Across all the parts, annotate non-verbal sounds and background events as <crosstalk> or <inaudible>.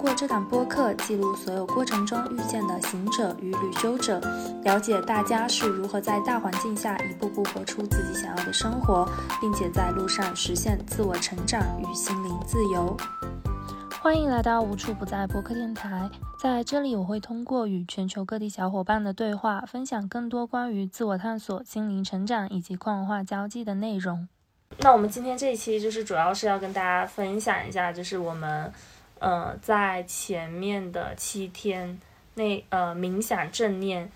通过这档播客，记录所有过程中遇见的行者与旅修者，了解大家是如何在大环境下一步步活出自己想要的生活，并且在路上实现自我成长与心灵自由。欢迎来到无处不在播客电台，在这里我会通过与全球各地小伙伴的对话，分享更多关于自我探索、心灵成长以及跨文化交际的内容。那我们今天这一期就是主要是要跟大家分享一下，就是我们。呃，在前面的七天那呃冥想正念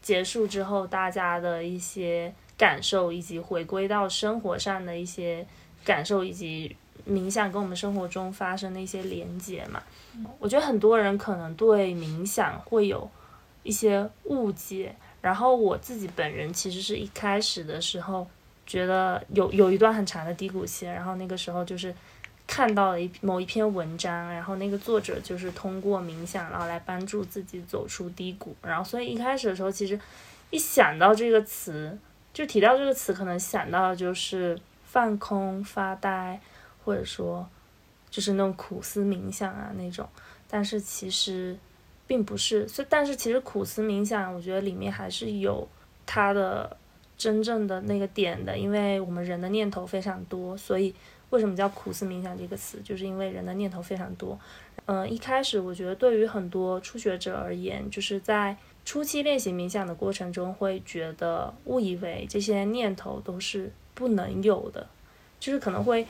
结束之后，大家的一些感受，以及回归到生活上的一些感受，以及冥想跟我们生活中发生的一些连接嘛。我觉得很多人可能对冥想会有一些误解，然后我自己本人其实是一开始的时候觉得有有一段很长的低谷期，然后那个时候就是。看到了一某一篇文章，然后那个作者就是通过冥想，然后来帮助自己走出低谷。然后，所以一开始的时候，其实一想到这个词，就提到这个词，可能想到的就是放空、发呆，或者说就是那种苦思冥想啊那种。但是其实并不是，所以但是其实苦思冥想，我觉得里面还是有它的真正的那个点的，因为我们人的念头非常多，所以。为什么叫苦思冥想这个词？就是因为人的念头非常多。嗯，一开始我觉得对于很多初学者而言，就是在初期练习冥想的过程中，会觉得误以为这些念头都是不能有的，就是可能会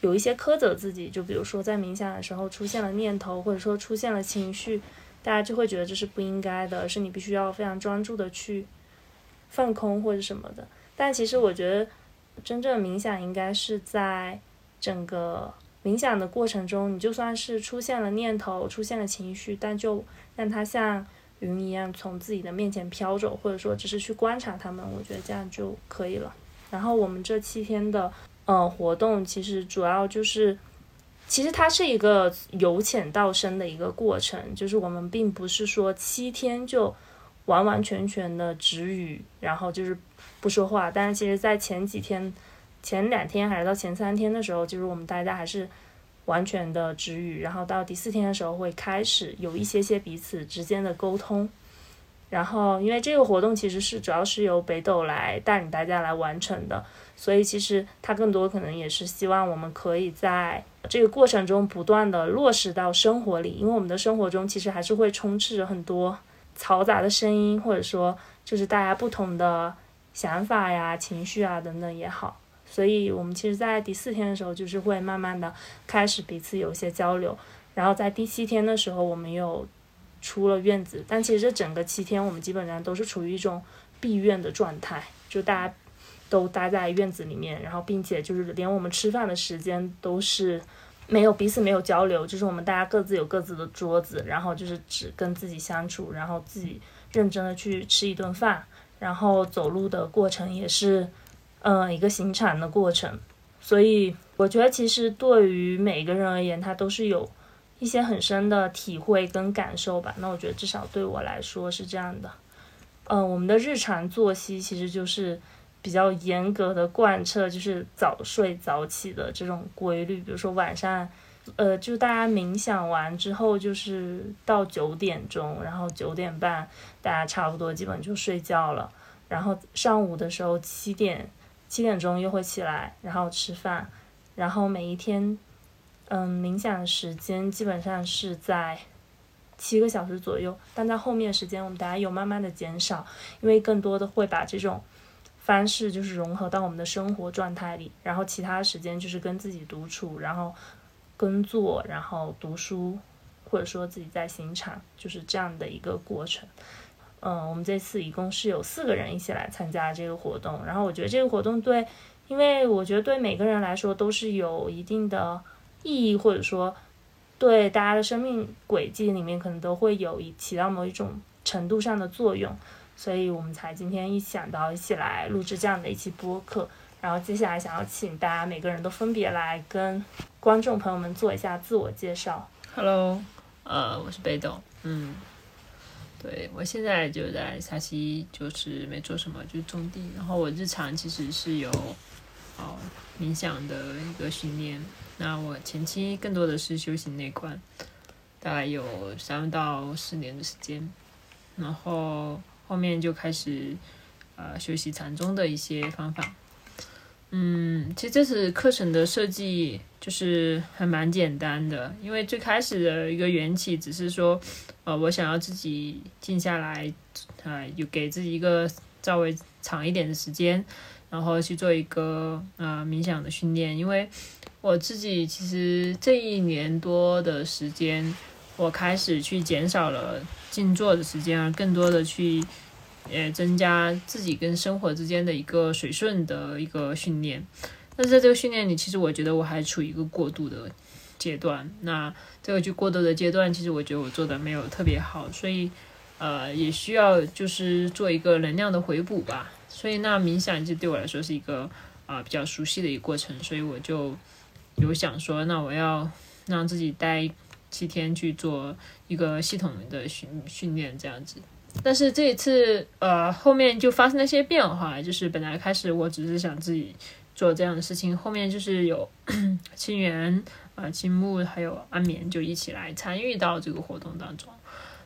有一些苛责自己。就比如说在冥想的时候出现了念头，或者说出现了情绪，大家就会觉得这是不应该的，是你必须要非常专注的去放空或者什么的。但其实我觉得真正冥想应该是在。整个冥想的过程中，你就算是出现了念头、出现了情绪，但就让它像云一样从自己的面前飘走，或者说只是去观察它们，我觉得这样就可以了。然后我们这七天的呃活动，其实主要就是，其实它是一个由浅到深的一个过程，就是我们并不是说七天就完完全全的止语，然后就是不说话。但是其实，在前几天。前两天还是到前三天的时候，就是我们大家还是完全的止语，然后到第四天的时候会开始有一些些彼此之间的沟通。然后因为这个活动其实是主要是由北斗来带领大家来完成的，所以其实它更多可能也是希望我们可以在这个过程中不断的落实到生活里，因为我们的生活中其实还是会充斥着很多嘈杂的声音，或者说就是大家不同的想法呀、情绪啊等等也好。所以，我们其实，在第四天的时候，就是会慢慢的开始彼此有一些交流。然后，在第七天的时候，我们又出了院子。但其实这整个七天，我们基本上都是处于一种闭院的状态，就大家都待在院子里面，然后并且就是连我们吃饭的时间都是没有彼此没有交流，就是我们大家各自有各自的桌子，然后就是只跟自己相处，然后自己认真的去吃一顿饭，然后走路的过程也是。嗯，一个行产的过程，所以我觉得其实对于每个人而言，他都是有一些很深的体会跟感受吧。那我觉得至少对我来说是这样的。嗯，我们的日常作息其实就是比较严格的贯彻，就是早睡早起的这种规律。比如说晚上，呃，就大家冥想完之后，就是到九点钟，然后九点半大家差不多基本就睡觉了。然后上午的时候七点。七点钟又会起来，然后吃饭，然后每一天，嗯，冥想的时间基本上是在七个小时左右，但在后面时间我们大家有慢慢的减少，因为更多的会把这种方式就是融合到我们的生活状态里，然后其他时间就是跟自己独处，然后工作，然后读书，或者说自己在行场，就是这样的一个过程。嗯，我们这次一共是有四个人一起来参加这个活动，然后我觉得这个活动对，因为我觉得对每个人来说都是有一定的意义，或者说对大家的生命轨迹里面可能都会有一起到某一种程度上的作用，所以我们才今天一想到一起来录制这样的一期播客。然后接下来想要请大家每个人都分别来跟观众朋友们做一下自我介绍。Hello，呃，我是北斗，嗯，对我现在就在沙溪，就是没做什么，就种地。然后我日常其实是有哦冥想的一个训练。那我前期更多的是修行内观，大概有三到四年的时间。然后后面就开始呃学习禅宗的一些方法。嗯，其实这次课程的设计就是还蛮简单的，因为最开始的一个缘起只是说，呃，我想要自己静下来，啊，有给自己一个稍微长一点的时间，然后去做一个啊冥想的训练。因为我自己其实这一年多的时间，我开始去减少了静坐的时间，而更多的去。呃增加自己跟生活之间的一个水顺的一个训练，但是在这个训练里，其实我觉得我还处于一个过渡的阶段。那这个就过渡的阶段，其实我觉得我做的没有特别好，所以呃也需要就是做一个能量的回补吧。所以那冥想就对我来说是一个啊比较熟悉的一个过程，所以我就有想说，那我要让自己待七天去做一个系统的训训练，这样子。但是这一次，呃，后面就发生了一些变化。就是本来开始我只是想自己做这样的事情，后面就是有清源、啊青木还有安眠就一起来参与到这个活动当中。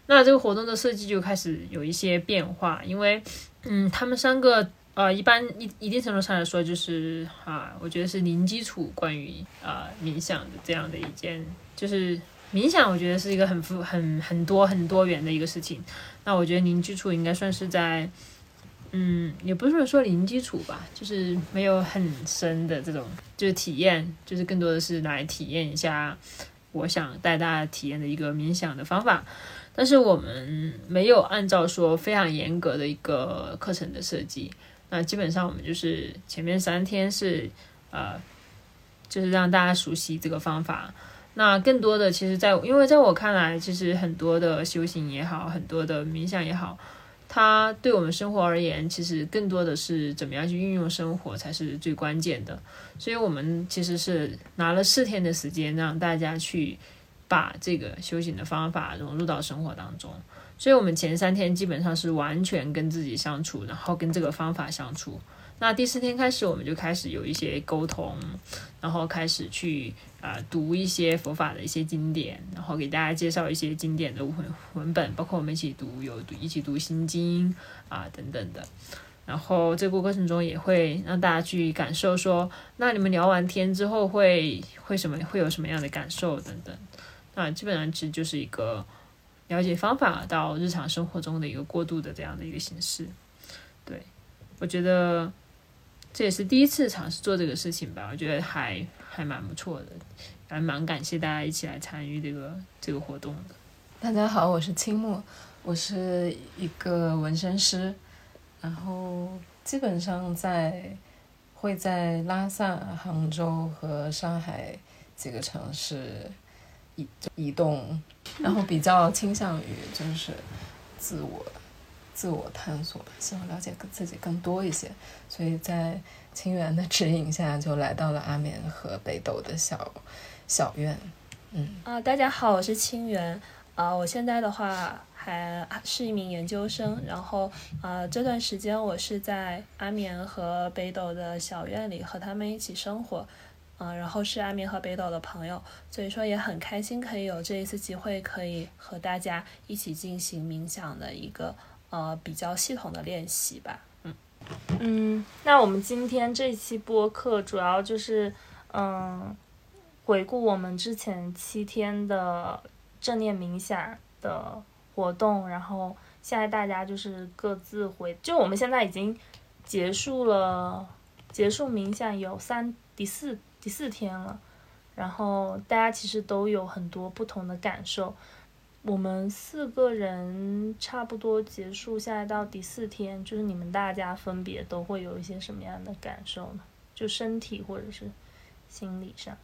那这个活动的设计就开始有一些变化，因为，嗯，他们三个，呃，一般一一定程度上来说，就是啊，我觉得是零基础关于啊冥想的这样的一件，就是冥想，我觉得是一个很复、很很多、很多元的一个事情。那我觉得零基础应该算是在，嗯，也不是说零基础吧，就是没有很深的这种，就是体验，就是更多的是来体验一下，我想带大家体验的一个冥想的方法。但是我们没有按照说非常严格的一个课程的设计，那基本上我们就是前面三天是呃，就是让大家熟悉这个方法。那更多的，其实，在因为在我看来，其实很多的修行也好，很多的冥想也好，它对我们生活而言，其实更多的是怎么样去运用生活才是最关键的。所以，我们其实是拿了四天的时间，让大家去把这个修行的方法融入到生活当中。所以，我们前三天基本上是完全跟自己相处，然后跟这个方法相处。那第四天开始，我们就开始有一些沟通，然后开始去啊读一些佛法的一些经典，然后给大家介绍一些经典的文文本，包括我们一起读有读一起读心经啊等等的。然后这个过程中也会让大家去感受说，那你们聊完天之后会会什么会有什么样的感受等等。那基本上其实就是一个了解方法到日常生活中的一个过渡的这样的一个形式。对我觉得。这也是第一次尝试做这个事情吧，我觉得还还蛮不错的，还蛮感谢大家一起来参与这个这个活动的。大家好，我是青木，我是一个纹身师，然后基本上在会在拉萨、杭州和上海几个城市移移动，然后比较倾向于就是自我。自我探索，希望了解自己更多一些，所以在清源的指引下，就来到了阿眠和北斗的小小院。嗯啊，大家好，我是清源啊，我现在的话还是一名研究生，然后啊这段时间我是在阿眠和北斗的小院里和他们一起生活，啊，然后是阿眠和北斗的朋友，所以说也很开心可以有这一次机会可以和大家一起进行冥想的一个。呃，比较系统的练习吧。嗯嗯，那我们今天这期播客主要就是嗯，回顾我们之前七天的正念冥想的活动，然后现在大家就是各自回，就我们现在已经结束了，结束冥想有三第四第四天了，然后大家其实都有很多不同的感受。我们四个人差不多结束，现在到第四天，就是你们大家分别都会有一些什么样的感受呢？就身体或者是心理上。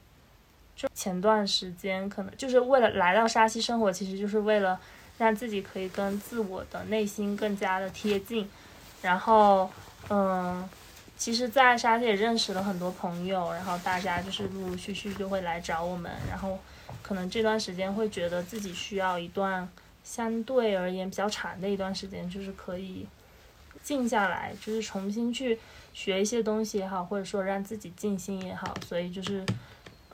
就前段时间可能就是为了来到沙溪生活，其实就是为了让自己可以跟自我的内心更加的贴近。然后，嗯，其实，在沙溪也认识了很多朋友，然后大家就是陆陆续续就会来找我们，然后可能这段时间会觉得自己需要一段相对而言比较长的一段时间，就是可以静下来，就是重新去学一些东西也好，或者说让自己静心也好，所以就是。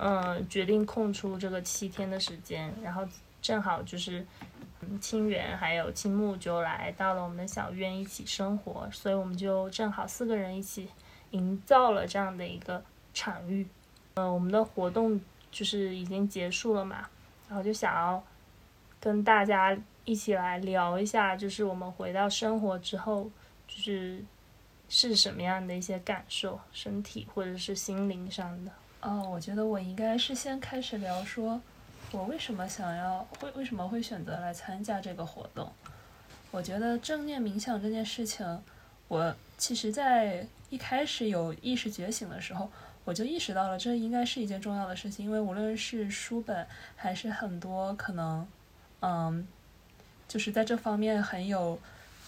嗯，决定空出这个七天的时间，然后正好就是，嗯，清源还有青木就来到了我们的小院一起生活，所以我们就正好四个人一起营造了这样的一个场域。呃，我们的活动就是已经结束了嘛，然后就想要跟大家一起来聊一下，就是我们回到生活之后，就是是什么样的一些感受，身体或者是心灵上的。哦，我觉得我应该是先开始聊说，我为什么想要会为什么会选择来参加这个活动。我觉得正念冥想这件事情，我其实在一开始有意识觉醒的时候，我就意识到了这应该是一件重要的事情，因为无论是书本还是很多可能，嗯，就是在这方面很有。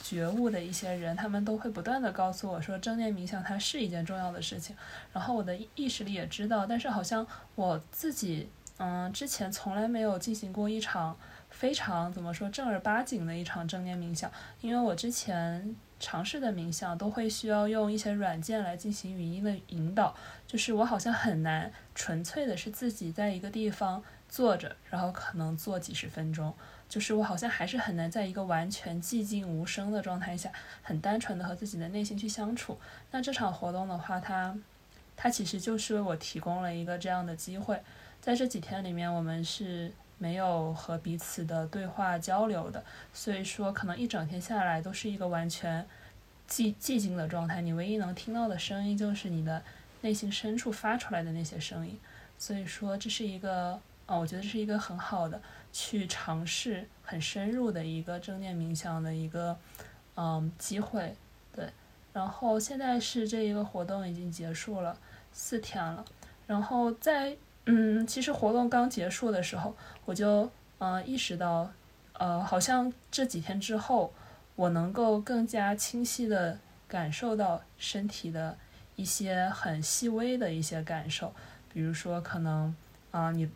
觉悟的一些人，他们都会不断的告诉我说，正念冥想它是一件重要的事情。然后我的意识里也知道，但是好像我自己，嗯，之前从来没有进行过一场非常怎么说正儿八经的一场正念冥想，因为我之前尝试的冥想都会需要用一些软件来进行语音的引导，就是我好像很难纯粹的是自己在一个地方坐着，然后可能坐几十分钟。就是我好像还是很难在一个完全寂静无声的状态下，很单纯的和自己的内心去相处。那这场活动的话，它，它其实就是为我提供了一个这样的机会。在这几天里面，我们是没有和彼此的对话交流的，所以说可能一整天下来都是一个完全寂寂静的状态。你唯一能听到的声音就是你的内心深处发出来的那些声音。所以说这是一个，哦，我觉得这是一个很好的。去尝试很深入的一个正念冥想的一个嗯机会，对。然后现在是这一个活动已经结束了四天了，然后在嗯，其实活动刚结束的时候，我就嗯意识到，呃，好像这几天之后，我能够更加清晰的感受到身体的一些很细微的一些感受，比如说可能啊你。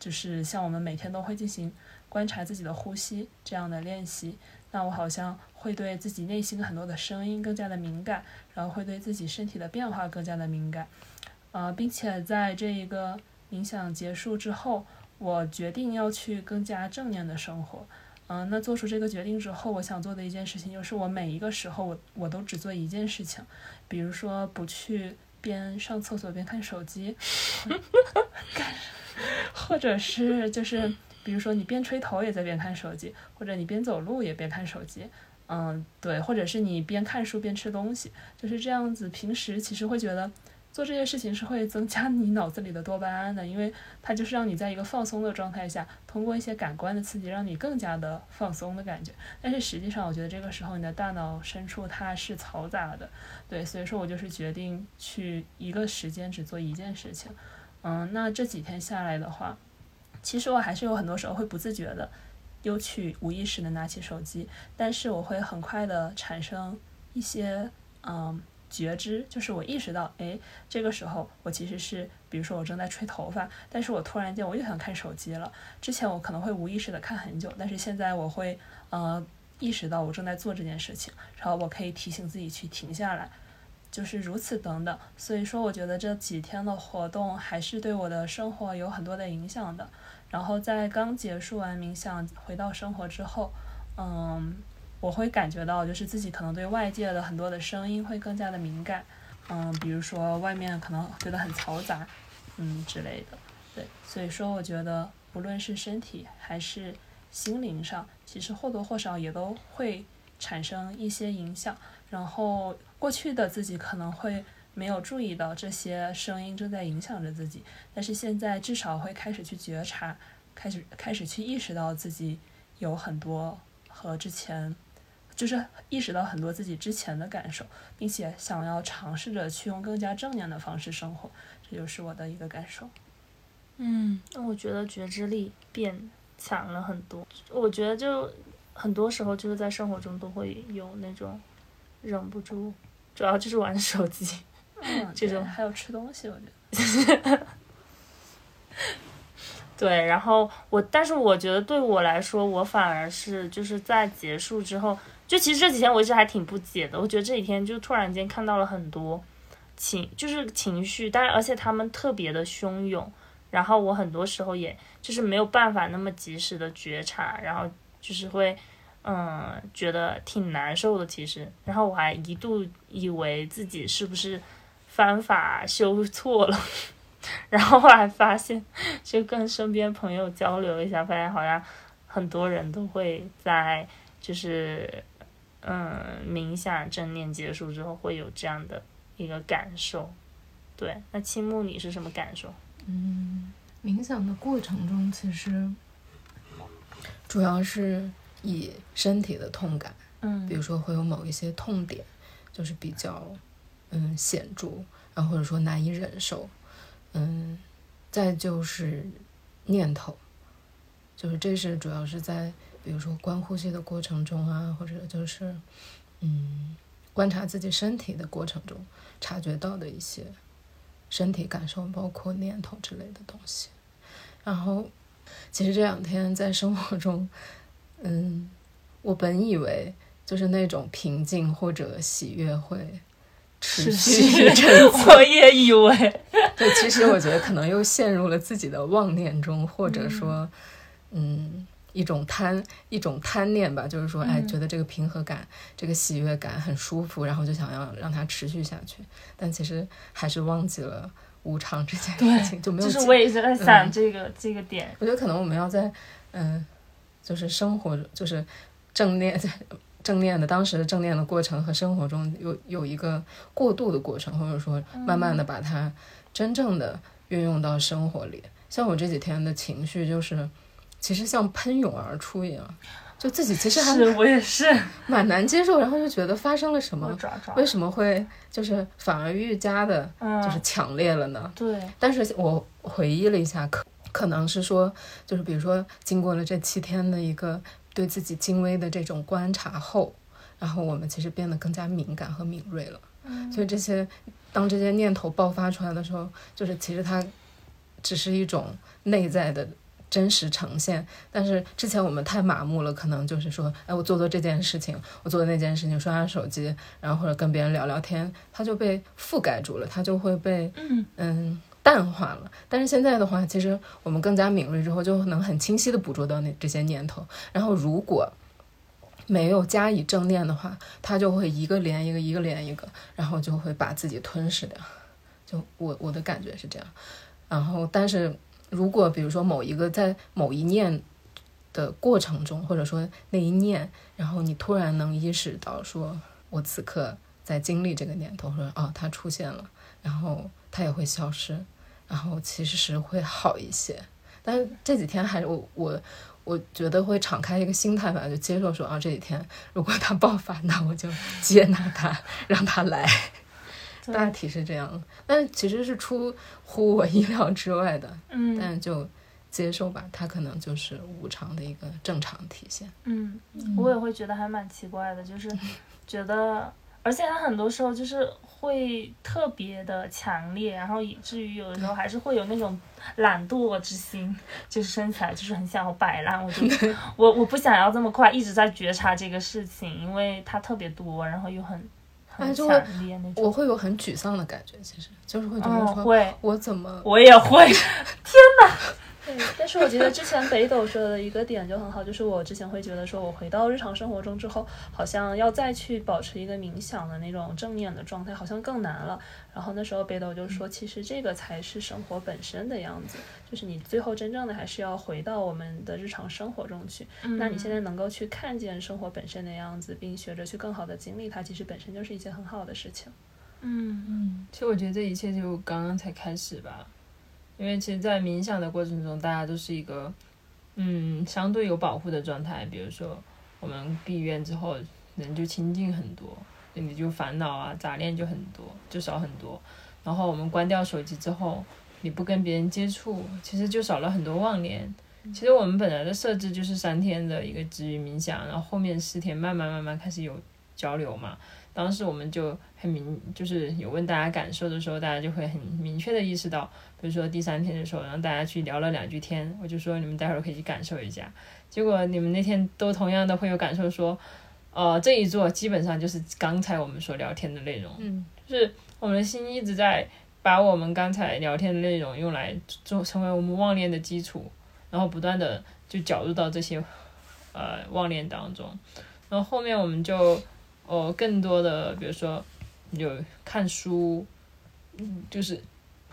就是像我们每天都会进行观察自己的呼吸这样的练习，那我好像会对自己内心很多的声音更加的敏感，然后会对自己身体的变化更加的敏感，呃，并且在这一个冥想结束之后，我决定要去更加正念的生活，嗯，那做出这个决定之后，我想做的一件事情就是我每一个时候我我都只做一件事情，比如说不去边上厕所边看手机。或者是就是，比如说你边吹头也在边看手机，或者你边走路也边看手机，嗯，对，或者是你边看书边吃东西，就是这样子。平时其实会觉得做这些事情是会增加你脑子里的多巴胺的，因为它就是让你在一个放松的状态下，通过一些感官的刺激，让你更加的放松的感觉。但是实际上，我觉得这个时候你的大脑深处它是嘈杂的，对，所以说我就是决定去一个时间只做一件事情。嗯，那这几天下来的话，其实我还是有很多时候会不自觉的，又去无意识的拿起手机，但是我会很快的产生一些嗯觉知，就是我意识到，哎，这个时候我其实是，比如说我正在吹头发，但是我突然间我又想看手机了。之前我可能会无意识的看很久，但是现在我会呃意识到我正在做这件事情，然后我可以提醒自己去停下来。就是如此等等，所以说我觉得这几天的活动还是对我的生活有很多的影响的。然后在刚结束完冥想回到生活之后，嗯，我会感觉到就是自己可能对外界的很多的声音会更加的敏感，嗯，比如说外面可能觉得很嘈杂，嗯之类的。对，所以说我觉得不论是身体还是心灵上，其实或多或少也都会产生一些影响。然后过去的自己可能会没有注意到这些声音正在影响着自己，但是现在至少会开始去觉察，开始开始去意识到自己有很多和之前，就是意识到很多自己之前的感受，并且想要尝试着去用更加正念的方式生活，这就是我的一个感受。嗯，那我觉得觉知力变强了很多。我觉得就很多时候就是在生活中都会有那种忍不住，主要就是玩手机。嗯，<laughs> 这种还有吃东西，我觉得。<laughs> 对，然后我，但是我觉得对我来说，我反而是就是在结束之后，就其实这几天我一直还挺不解的。我觉得这几天就突然间看到了很多情，就是情绪，但是而且他们特别的汹涌，然后我很多时候也就是没有办法那么及时的觉察，然后就是会嗯觉得挺难受的。其实，然后我还一度以为自己是不是方法修错了。<laughs> 然后后来发现，就跟身边朋友交流一下，发现好像很多人都会在就是嗯冥想正念结束之后会有这样的一个感受。对，那青木你是什么感受？嗯，冥想的过程中，其实主要是以身体的痛感，嗯比如说会有某一些痛点，就是比较嗯显著，然后或者说难以忍受，嗯，再就是念头，就是这是主要是在比如说观呼吸的过程中啊，或者就是嗯观察自己身体的过程中察觉到的一些身体感受，包括念头之类的东西。然后，其实这两天在生活中，嗯，我本以为就是那种平静或者喜悦会持续我也以为，对，其实我觉得可能又陷入了自己的妄念中，或者说，嗯，一种贪一种贪念吧，就是说，哎，嗯觉得这个平和感、这个喜悦感很舒服，然后就想要让它持续下去，但其实还是忘记了无常这件事情，就没有就是我也一直在想嗯这个、这个点。我觉得可能我们要在嗯，就是生活就是正念 <laughs> 正念的当时的正念的过程和生活中有有一个过渡的过程，或者说慢慢的把它真正的运用到生活里。像我这几天的情绪就是，其实像喷涌而出一样，就自己其实还是我也是，蛮难接受，然后就觉得发生了什么，抓抓。为什么会就是反而愈加的嗯，就是强烈了呢？对，但是我回忆了一下，可可能是说，就是比如说，经过了这七天的一个对自己精微的这种观察后，然后我们其实变得更加敏感和敏锐了。嗯所以这些，当这些念头爆发出来的时候，就是其实它只是一种内在的。真实呈现，但是之前我们太麻木了，可能就是说，哎，我做做这件事情，我做那件事情，刷刷手机，然后或者跟别人聊聊天，它就被覆盖住了，它就会被嗯嗯淡化了。但是现在的话，其实我们更加敏锐之后，就能很清晰的捕捉到那这些念头。然后如果没有加以正念的话，它就会一个连一个，一个连一个，然后就会把自己吞噬掉。就我我的感觉是这样。然后，但是如果比如说某一个在某一念的过程中，或者说那一念，然后你突然能意识到说，我此刻在经历这个念头，说哦，它出现了，然后它也会消失，然后其实是会好一些。但是这几天还是我我我觉得会敞开一个心态吧，就接受说啊，这几天如果它爆发，那我就接纳它，让它来。对。大体是这样，但其实是出乎我意料之外的，嗯。但就接受吧，它可能就是无常的一个正常体现。嗯，我也会觉得还蛮奇怪的，就是觉得，而且它很多时候就是会特别的强烈，然后以至于有的时候还是会有那种懒惰之心，就是生起来就是很想要摆烂，我就 <laughs> 我我不想要这么快一直在觉察这个事情，因为它特别多，然后又很很哎就强会烈那种。我会有很沮丧的感觉，其实就是会觉嗯，得说，会，我怎么我也会。<laughs> 对，但是我觉得之前北斗说的一个点就很好，就是我之前会觉得说，我回到日常生活中之后，好像要再去保持一个冥想的那种正念的状态，好像更难了。然后那时候北斗就说，其实这个才是生活本身的样子，就是你最后真正的还是要回到我们的日常生活中去。那你现在能够去看见生活本身的样子，并学着去更好的经历它，其实本身就是一件很好的事情。嗯嗯其实我觉得这一切就刚刚才开始吧，因为其实，在冥想的过程中，大家都是一个嗯相对有保护的状态。比如说，我们闭院之后，人就清静很多，你就烦恼啊、杂念就很多，就少很多。然后我们关掉手机之后，你不跟别人接触，其实就少了很多妄念。其实我们本来的设置就是三天的一个止语冥想，然后后面四天慢慢慢慢开始有交流嘛。当时我们就很明，就是有问大家感受的时候，大家就会很明确的意识到，比如说第三天的时候，然后大家去聊了两句天，我就说你们待会儿可以去感受一下。结果你们那天都同样的会有感受，说，呃，这一座基本上就是刚才我们所聊天的内容，嗯，就是我们的心一直在把我们刚才聊天的内容用来做成为我们妄念的基础，然后不断的就搅入到这些呃妄念当中，然后后面我们就呃更多的比如说有看书，嗯，就是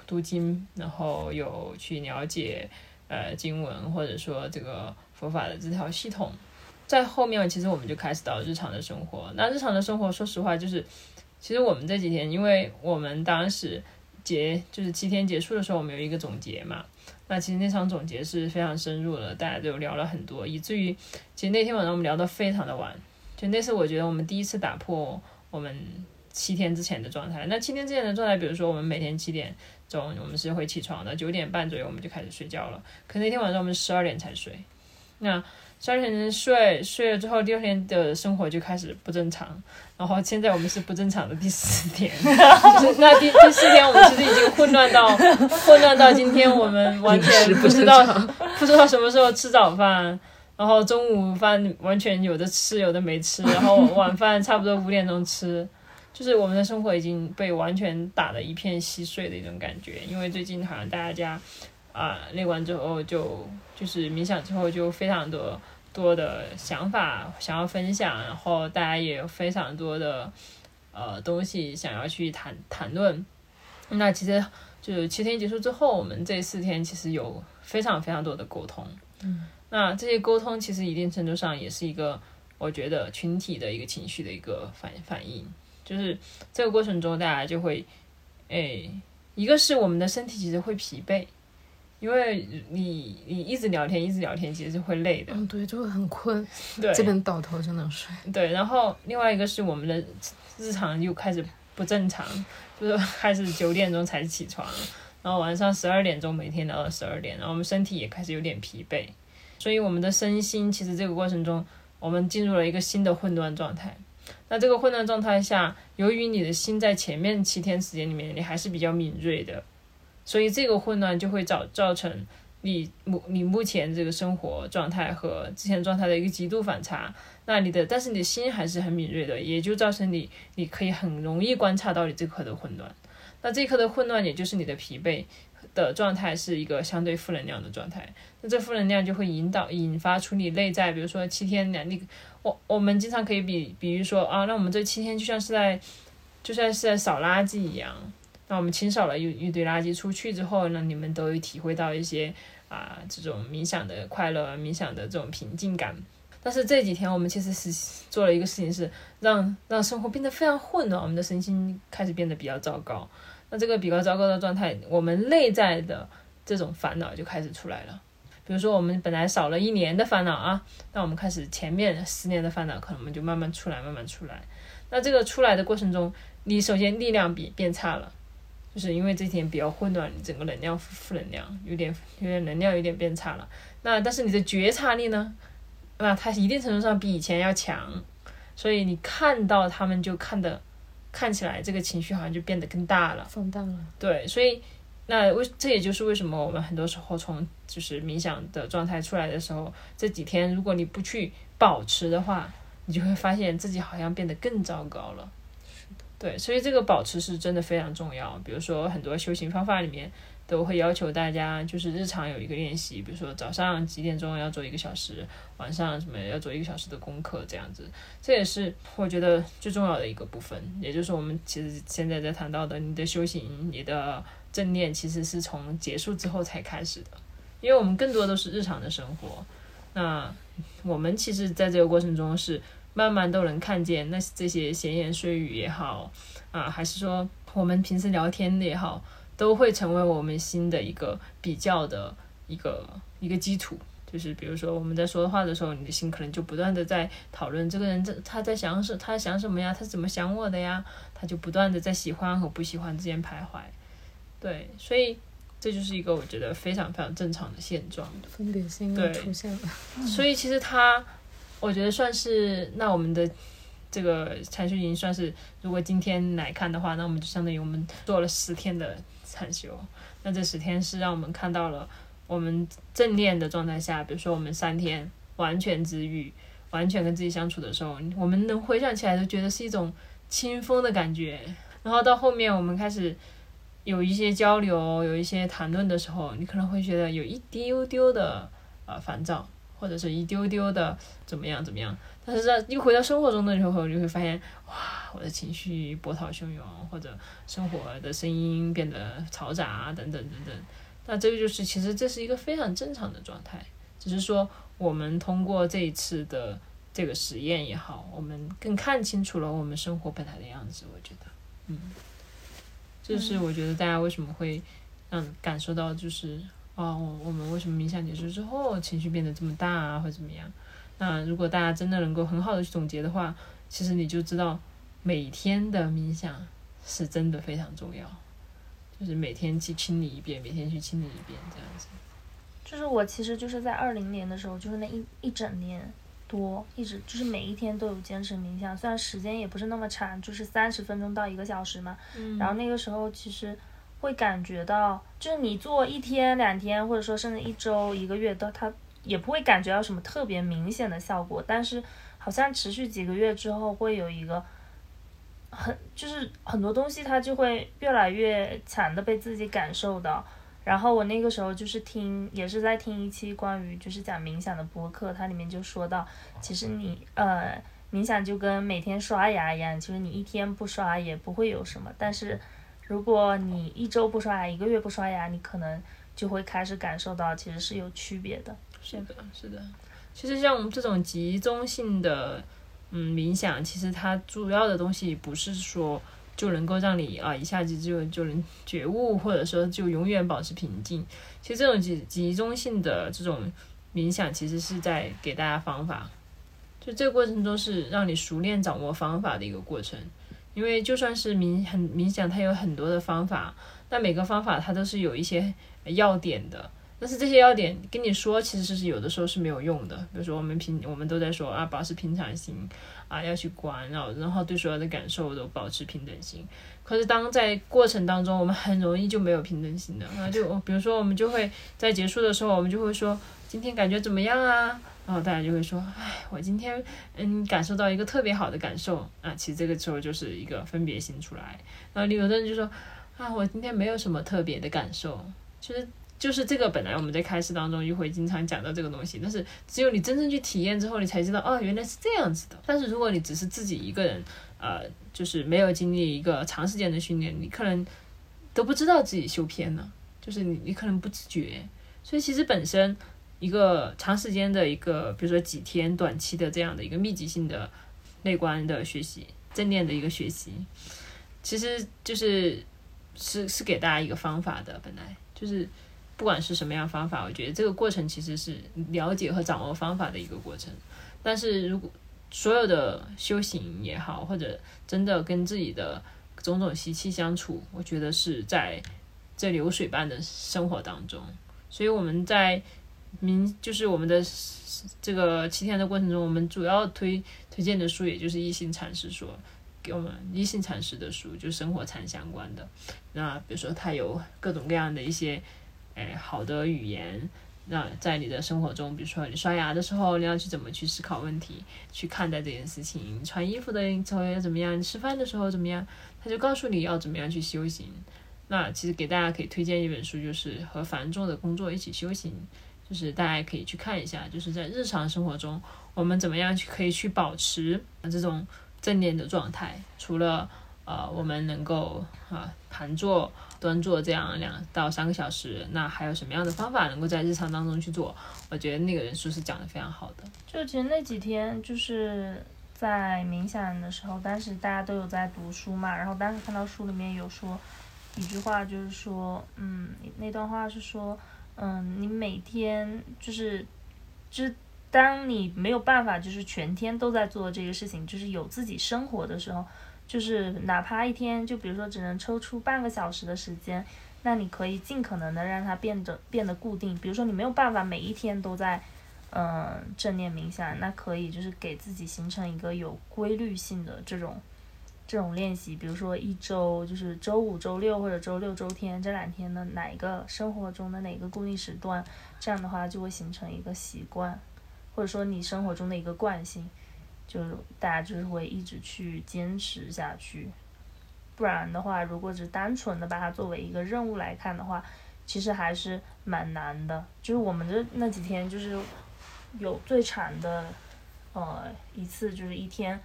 读经，然后有去了解呃经文或者说这个佛法的这条系统。在后面，其实我们就开始到日常的生活。那日常的生活，说实话，就是其实我们这几天，因为我们当时结就是七天结束的时候，我们有一个总结嘛。那其实那场总结是非常深入的，大家都聊了很多，以至于其实那天晚上我们聊得非常的晚。就那是，我觉得我们第一次打破我们七天之前的状态。那七天之前的状态，比如说我们每天七点钟我们是会起床的，九点半左右我们就开始睡觉了。可那天晚上我们十二点才睡。那十二点睡睡了之后，第二天的生活就开始不正常。然后现在我们是不正常的第四天，<laughs> 就是那第第四天我们其实已经混乱到混乱到今天我们完全不知道不知道什么时候吃早饭，然后中午饭完全有的吃有的没吃，然后晚饭差不多五点钟吃，就是我们的生活已经被完全打得一片稀碎的一种感觉。因为最近好像大家啊练完之后就就是冥想之后就非常多。多的想法想要分享，然后大家也有非常多的呃东西想要去谈谈论。那其实就是七天结束之后，我们这四天其实有非常非常多的沟通。嗯，那这些沟通其实一定程度上也是一个我觉得群体的一个情绪的一个反反应，就是这个过程中大家就会，哎，一个是我们的身体其实会疲惫。因为你你一直聊天一直聊天，其实是会累的。嗯，对，就会很困。<laughs> 对，这边倒头就能睡。对，然后另外一个是我们的日常又开始不正常，就是 <laughs> 开始九点钟才起床，然后晚上十二点钟每天聊到十二点，然后我们身体也开始有点疲惫，所以我们的身心其实这个过程中，我们进入了一个新的混乱状态。那这个混乱状态下，由于你的心在前面七天时间里面，你还是比较敏锐的。所以这个混乱就会造造成你目你目前这个生活状态和之前状态的一个极度反差。那你的但是你的心还是很敏锐的，也就造成你你可以很容易观察到你这颗的混乱。那这颗的混乱也就是你的疲惫的状态是一个相对负能量的状态。那这负能量就会引导引发出你内在，比如说七天两那个我我们经常可以比比如说啊，那我们这七天就像是在就像是在扫垃圾一样。那我们清扫了一一堆垃圾出去之后呢，你们都会体会到一些啊这种冥想的快乐、冥想的这种平静感。但是这几天我们其实是做了一个事情，是让让生活变得非常混乱，我们的身心开始变得比较糟糕。这个比较糟糕的状态，我们内在的这种烦恼就开始出来了。比如说我们本来少了一年的烦恼啊，那我们开始前面十年的烦恼，可能我们就慢慢出来，慢慢出来。那这个出来的过程中，你首先力量比变差了。就是因为这几天比较混乱，你整个能量负能量有点有点能量有点变差了。那但是你的觉察力呢？那它一定程度上比以前要强，所以你看到他们就看的看起来这个情绪好像就变得更大了，放大了。对，所以那为这也就是为什么我们很多时候从就是冥想的状态出来的时候，这几天如果你不去保持的话，你就会发现自己好像变得更糟糕了。对，所以这个保持是真的非常重要。比如说，很多修行方法里面都会要求大家，就是日常有一个练习，比如说早上几点钟要做一个小时，晚上什么要做一个小时的功课，这样子。这也是我觉得最重要的一个部分，也就是我们其实现在在谈到的，你的修行、你的正念，其实是从结束之后才开始的，因为我们更多都是日常的生活。那我们其实在这个过程中是。慢慢都能看见，那这些闲言碎语也好，啊，还是说我们平时聊天的也好，都会成为我们新的一个比较的一个一个基础。就是比如说我们在说话的时候，你的心可能就不断的在讨论这个人这他在想什他想什么呀，他怎么想我的呀，他就不断的在喜欢和不喜欢之间徘徊。对，所以。这就是一个我觉得非常非常正常的现状。分别心对出现了。所以其实他，我觉得算是那我们的这个禅修营算是，如果今天来看的话，那我们就相当于我们做了十天的禅修。那这十天是让我们看到了我们正念的状态下，比如说我们三天完全治愈，完全跟自己相处的时候，我们能回想起来都觉得是一种清风的感觉。然后到后面我们开始有一些交流，有一些谈论的时候，你可能会觉得有一丢丢的呃烦躁，或者是一丢丢的怎么样怎么样。但是在一回到生活中的时候，你会发现，哇，我的情绪波涛汹涌，或者生活的声音变得嘈杂等等等等。那这个就是其实这是一个非常正常的状态，只是说我们通过这一次的这个实验也好，我们更看清楚了我们生活本来的样子。我觉得，嗯，这是我觉得大家为什么会让感受到就是。哦，我我们为什么冥想结束之后情绪变得这么大啊，或者怎么样？那如果大家真的能够很好的去总结的话，其实你就知道每天的冥想是真的非常重要，就是每天去清理一遍，每天去清理一遍这样子。就是我其实就是在二零年的时候，就是那一一整年多，一直就是每一天都有坚持冥想，虽然时间也不是那么长，就是三十分钟到一个小时嘛。嗯然后那个时候其实会感觉到，就是你做一天、两天，或者说甚至一周、一个月都，它也不会感觉到什么特别明显的效果，但是好像持续几个月之后，会有一个很就是很多东西它就会越来越强的被自己感受到。然后我那个时候就是听，也是在听一期关于就是讲冥想的播客，它里面就说到，其实你呃冥想就跟每天刷牙一样，其实你一天不刷也不会有什么，但是如果你一周不刷牙，一个月不刷牙，你可能就会开始感受到其实是有区别的。是的，是的。其实像我们这种集中性的嗯冥想，其实它主要的东西不是说就能够让你啊一下子就就能觉悟，或者说就永远保持平静。其实这种集集中性的这种冥想，其实是在给大家方法。就这个过程中是让你熟练掌握方法的一个过程。因为就算是冥很冥想，它有很多的方法，但每个方法它都是有一些要点的。但是这些要点跟你说，其实是有的时候是没有用的。比如说我们平我们都在说啊，保持平常心啊，要去关，然后然后对所有的感受都保持平等心。可是当在过程当中，我们很容易就没有平等心的，然后就比如说我们就会在结束的时候，我们就会说今天感觉怎么样啊？然后大家就会说，哎，我今天嗯感受到一个特别好的感受啊。其实这个时候就是一个分别心出来。然后有的人就说啊，我今天没有什么特别的感受，就是。就是这个，本来我们在开始当中就会经常讲到这个东西，但是只有你真正去体验之后，你才知道哦，原来是这样子的。但是如果你只是自己一个人，呃，就是没有经历一个长时间的训练，你可能都不知道自己修偏了，就是你你可能不自觉。所以其实本身一个长时间的一个，比如说几天短期的这样的一个密集性的内观的学习、正念的一个学习，其实就是是是给大家一个方法的，本来就是。不管是什么样方法，我觉得这个过程其实是了解和掌握方法的一个过程。但是如果所有的修行也好，或者真的跟自己的种种习气相处，我觉得是在这流水般的生活当中。所以我们在明就是我们的这个七天的过程中，我们主要推推荐的书，也就是一心禅师说给我们一心禅师的书，就生活禅相关的。那比如说，它有各种各样的一些。哎，好的语言，那在你的生活中，比如说你刷牙的时候，你要去怎么去思考问题，去看待这件事情；穿衣服的时候要怎么样，吃饭的时候怎么样，他就告诉你要怎么样去修行。那其实给大家可以推荐一本书，就是和繁重的工作一起修行，就是大家可以去看一下，就是在日常生活中，我们怎么样去可以去保持这种正念的状态，除了。呃，我们能够啊盘坐、端坐这样两到三个小时，那还有什么样的方法能够在日常当中去做？我觉得那个人书是讲的非常好的。就其实那几天就是在冥想的时候，当时大家都有在读书嘛，然后当时看到书里面有说一句话，就是说，嗯，那段话是说，嗯，你每天就是就是当你没有办法就是全天都在做这个事情，就是有自己生活的时候。就是哪怕一天，就比如说只能抽出半个小时的时间，那你可以尽可能的让它变得变得固定。比如说你没有办法每一天都在，嗯、正念冥想，那可以就是给自己形成一个有规律性的这种这种练习。比如说一周就是周五、周六或者周六、周天这两天的哪一个生活中的哪个固定时段，这样的话就会形成一个习惯，或者说你生活中的一个惯性。就是大家就是会一直去坚持下去，不然的话，如果只单纯的把它作为一个任务来看的话，其实还是蛮难的。就是我们这那几天就是有最长的，呃，一次就是一天，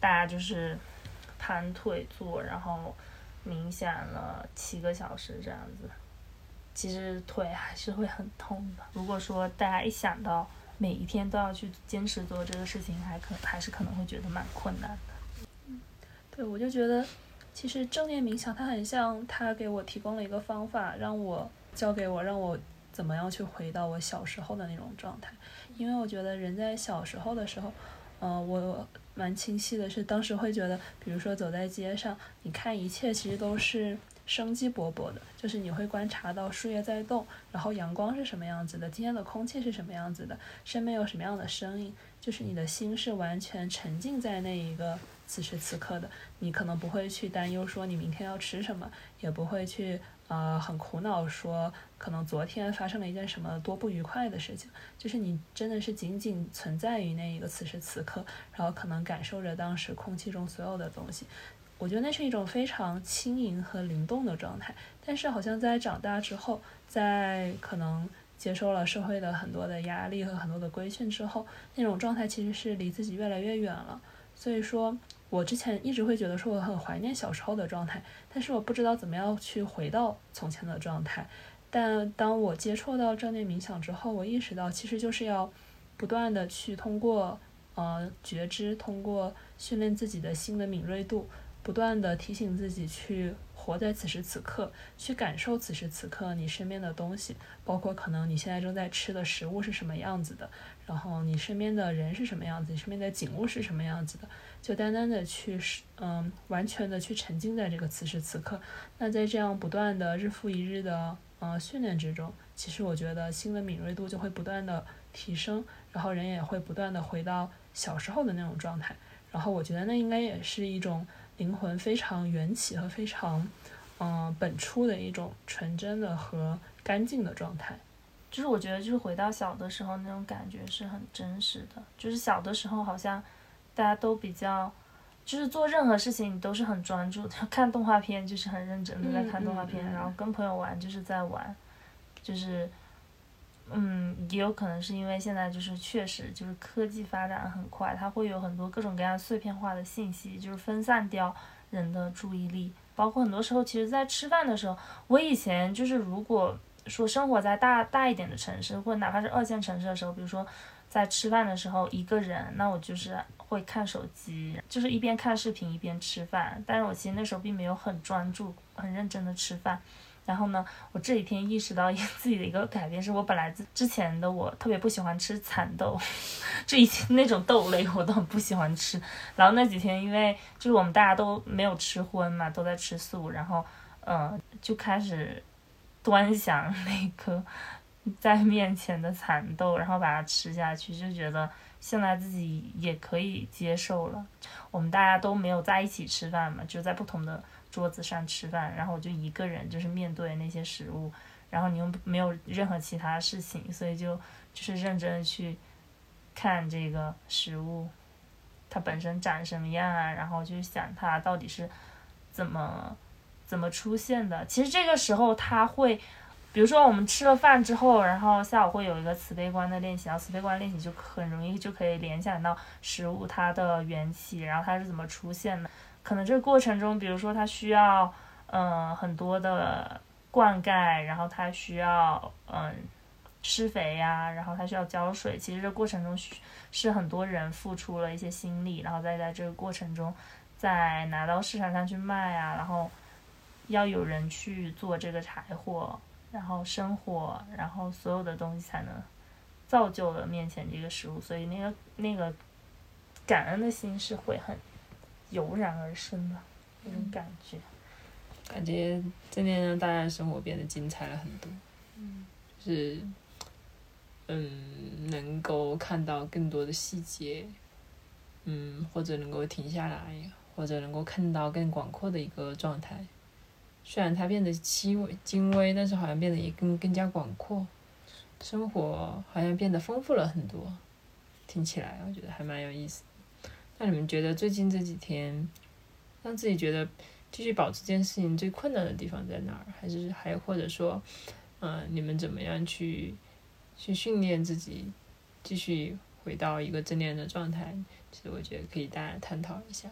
大家就是盘腿坐，然后冥想了七个小时这样子。其实腿还是会很痛的。如果说大家一想到每一天都要去坚持做这个事情，还可还是可能会觉得蛮困难的。对，我就觉得，其实正念冥想它很像，它给我提供了一个方法，让我教给我，让我怎么样去回到我小时候的那种状态。因为我觉得人在小时候的时候，嗯、我蛮清晰的是，当时会觉得，比如说走在街上，你看一切其实都是生机勃勃的，就是你会观察到树叶在动，然后阳光是什么样子的，今天的空气是什么样子的，身边有什么样的声音，就是你的心是完全沉浸在那一个此时此刻的。你可能不会去担忧说你明天要吃什么，也不会去呃很苦恼说可能昨天发生了一件什么多不愉快的事情，就是你真的是仅仅存在于那一个此时此刻，然后可能感受着当时空气中所有的东西。我觉得那是一种非常轻盈和灵动的状态，但是好像在长大之后，在可能接受了社会的很多的压力和很多的规训之后，那种状态其实是离自己越来越远了。所以说，我之前一直会觉得说我很怀念小时候的状态，但是我不知道怎么样去回到从前的状态。但当我接触到正念冥想之后，我意识到其实就是要不断的去通过呃觉知，通过训练自己的心的敏锐度，不断的提醒自己去活在此时此刻，去感受此时此刻你身边的东西，包括可能你现在正在吃的食物是什么样子的，然后你身边的人是什么样子，你身边的景物是什么样子的，就单单的去嗯完全的去沉浸在这个此时此刻。那在这样不断的日复一日的呃训练之中，其实我觉得心的敏锐度就会不断的提升，然后人也会不断的回到小时候的那种状态。然后我觉得那应该也是一种灵魂非常缘起和非常嗯、呃本初的一种纯真的和干净的状态。就是我觉得，就是回到小的时候那种感觉是很真实的。就是小的时候，好像大家都比较，就是做任何事情你都是很专注的。看动画片就是很认真的在看动画片，嗯嗯嗯然后跟朋友玩就是在玩，就是，嗯，也有可能是因为现在就是确实就是科技发展很快，它会有很多各种各样碎片化的信息，就是分散掉人的注意力。包括很多时候，其实，在吃饭的时候，我以前就是如果说生活在大大一点的城市，或者哪怕是二线城市的时候，比如说在吃饭的时候一个人，那我就是会看手机，就是一边看视频一边吃饭。但是我其实那时候并没有很专注、很认真的吃饭。然后呢，我这几天意识到自己的一个改变，是我本来之之前的我特别不喜欢吃蚕豆，就以前那种豆类我都很不喜欢吃。然后那几天因为就是我们大家都没有吃荤嘛，都在吃素，然后呃就开始端详 <laughs> 那个在面前的蚕豆，然后把它吃下去，就觉得现在自己也可以接受了。我们大家都没有在一起吃饭嘛，就在不同的桌子上吃饭，然后我就一个人就是面对那些食物，然后你又没有任何其他事情，所以就就是认真去看这个食物，它本身长什么样啊，然后就想它到底是怎么怎么出现的。其实这个时候它会。比如说我们吃了饭之后，然后下午会有一个慈悲观的练习，然后慈悲观练习就很容易就可以联想到食物它的缘起，然后它是怎么出现的。可能这个过程中，比如说它需要嗯、呃很多的灌溉，然后它需要嗯、施肥呀、然后它需要浇水。其实这过程中是很多人付出了一些心力，然后再在这个过程中再拿到市场上去卖啊，然后要有人去做这个柴火。然后生火，然后所有的东西才能造就了面前这个食物，所以那个那个感恩的心是会很油然而生的那种感觉。感觉正念让大家的生活变得精彩了很多。嗯，就是嗯，能够看到更多的细节，嗯，或者能够停下来，或者能够看到更广阔的一个状态。虽然它变得轻微、精微，但是好像变得也更更加广阔，生活好像变得丰富了很多。听起来我觉得还蛮有意思。那你们觉得最近这几天，让自己觉得继续保持这件事情最困难的地方在哪儿？还是还或者说，嗯，你们怎么样去去训练自己，继续回到一个正念的状态？其实我觉得可以大家探讨一下。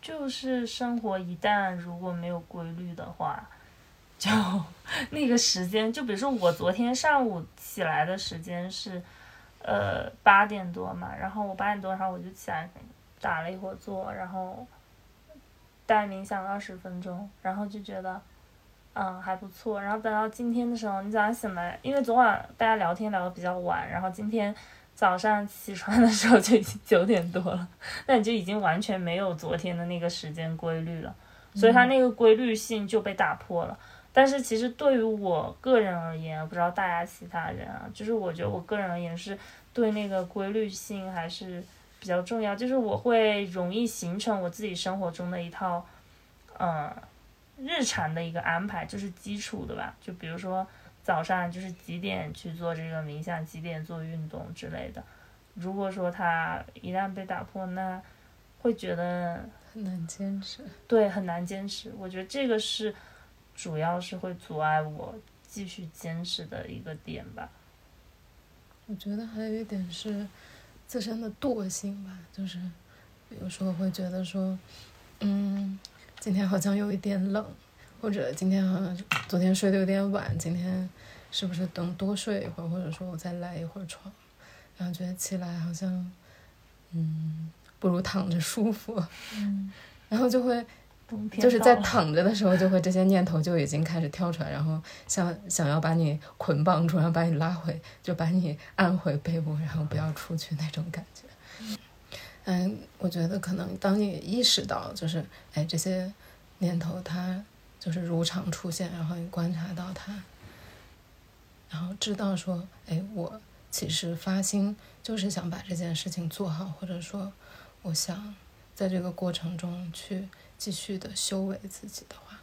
就是生活一旦如果没有规律的话，就 <laughs> 那个时间，就比如说我昨天上午起来的时间是，呃八点多嘛，然后我八点多然后我就起来打了一会儿坐，然后带冥想二十分钟，然后就觉得嗯还不错，然后等到今天的时候，你早上醒来，因为昨晚大家聊天聊得比较晚，然后今天。早上起床的时候就已经九点多了，那你就已经完全没有昨天的那个时间规律了，所以它那个规律性就被打破了。但是其实对于我个人而言，不知道大家其他人啊，就是我觉得我个人而言是对那个规律性还是比较重要，就是我会容易形成我自己生活中的一套，嗯，日常的一个安排，就是基础的吧，就比如说。早上就是几点去做这个冥想，几点做运动之类的。如果说它一旦被打破，那会觉得很难坚持。对，很难坚持。我觉得这个是主要是会阻碍我继续坚持的一个点吧。我觉得还有一点是自身的惰性吧，就是有时候会觉得说，嗯，今天好像有一点冷。或者今天好像昨天睡得有点晚，今天是不是等多睡一会儿，或者说我再赖一会儿床，然后觉得起来好像，嗯，不如躺着舒服，嗯，<laughs> 然后就会就是在躺着的时候，就会这些念头就已经开始跳出来，然后想想要把你捆绑住，然后把你拉回，就把你按回被窝，然后不要出去那种感觉。嗯，我觉得可能当你意识到，就是哎这些念头它。就是如常出现，然后你观察到它，然后知道说，哎，我其实发心就是想把这件事情做好，或者说，我想在这个过程中去继续的修为自己的话，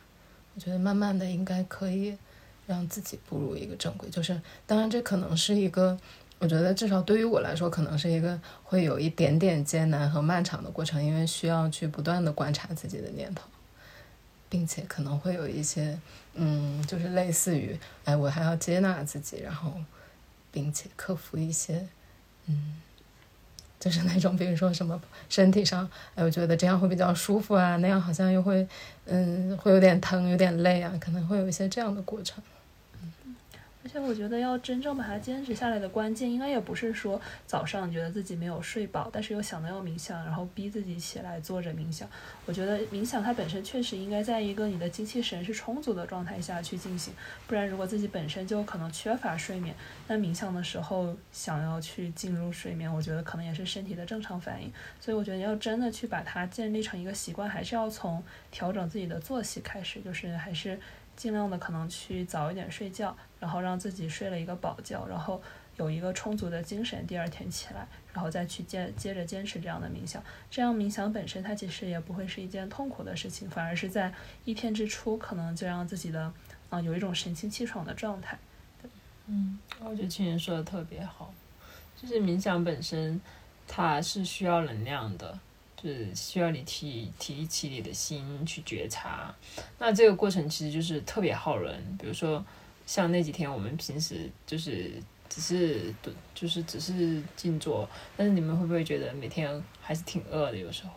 我觉得慢慢的应该可以让自己步入一个正轨。就是，当然这可能是一个，我觉得至少对于我来说，可能是一个会有一点点艰难和漫长的过程，因为需要去不断的观察自己的念头。并且可能会有一些，嗯，就是类似于，哎，我还要接纳自己，然后，并且克服一些，嗯，就是那种，比如说什么身体上，哎，我觉得这样会比较舒服啊，那样好像又会，嗯，会有点疼，有点累啊，可能会有一些这样的过程。而且我觉得要真正把它坚持下来的关键，应该也不是说早上觉得自己没有睡饱，但是又想到要冥想，然后逼自己起来坐着冥想。我觉得冥想它本身确实应该在一个你的精气神是充足的状态下去进行，不然如果自己本身就可能缺乏睡眠，那冥想的时候想要去进入睡眠，我觉得可能也是身体的正常反应。所以我觉得要真的去把它建立成一个习惯，还是要从调整自己的作息开始，就是还是。尽量的可能去早一点睡觉，然后让自己睡了一个饱觉，然后有一个充足的精神，第二天起来，然后再去接接着坚持这样的冥想。这样冥想本身它其实也不会是一件痛苦的事情，反而是在一天之初可能就让自己的啊有一种神清气爽的状态。嗯，我觉得青年说的特别好，就是冥想本身它是需要能量的。是需要你提提起你的心去觉察，那这个过程其实就是特别耗人。比如说，像那几天我们平时就是只是就是只是静坐，但是你们会不会觉得每天还是挺饿的？有时候，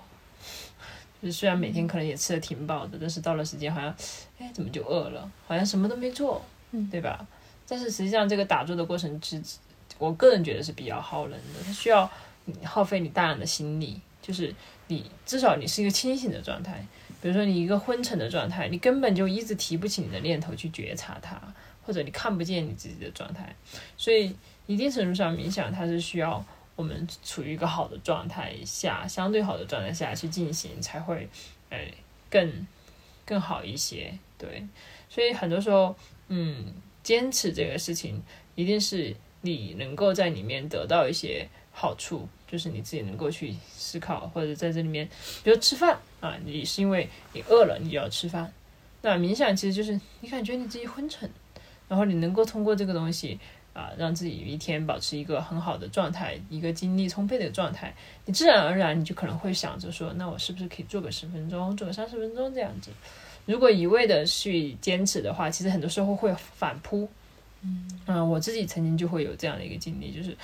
就是虽然每天可能也吃的挺饱的，但是到了时间好像，哎，怎么就饿了？好像什么都没做，嗯，对吧？但是实际上这个打坐的过程是，我个人觉得是比较耗人的，它需要耗费你大量的心力，就是。你至少你是一个清醒的状态，比如说你一个昏沉的状态，你根本就一直提不起你的念头去觉察它，或者你看不见你自己的状态，所以一定程度上冥想它是需要我们处于一个好的状态下，相对好的状态下去进行才会，哎，更更好一些。对，所以很多时候，嗯，坚持这个事情，一定是你能够在里面得到一些好处，就是你自己能够去思考，或者在这里面，比如吃饭啊，你是因为你饿了，你就要吃饭。那冥想其实就是你感觉你自己昏沉，然后你能够通过这个东西啊，让自己一天保持一个很好的状态，一个精力充沛的状态，你自然而然你就可能会想着说，那我是不是可以做个十分钟，做个三十分钟这样子。如果一味的去坚持的话，其实很多时候会反扑。嗯我自己曾经就会有这样的一个经历，就是，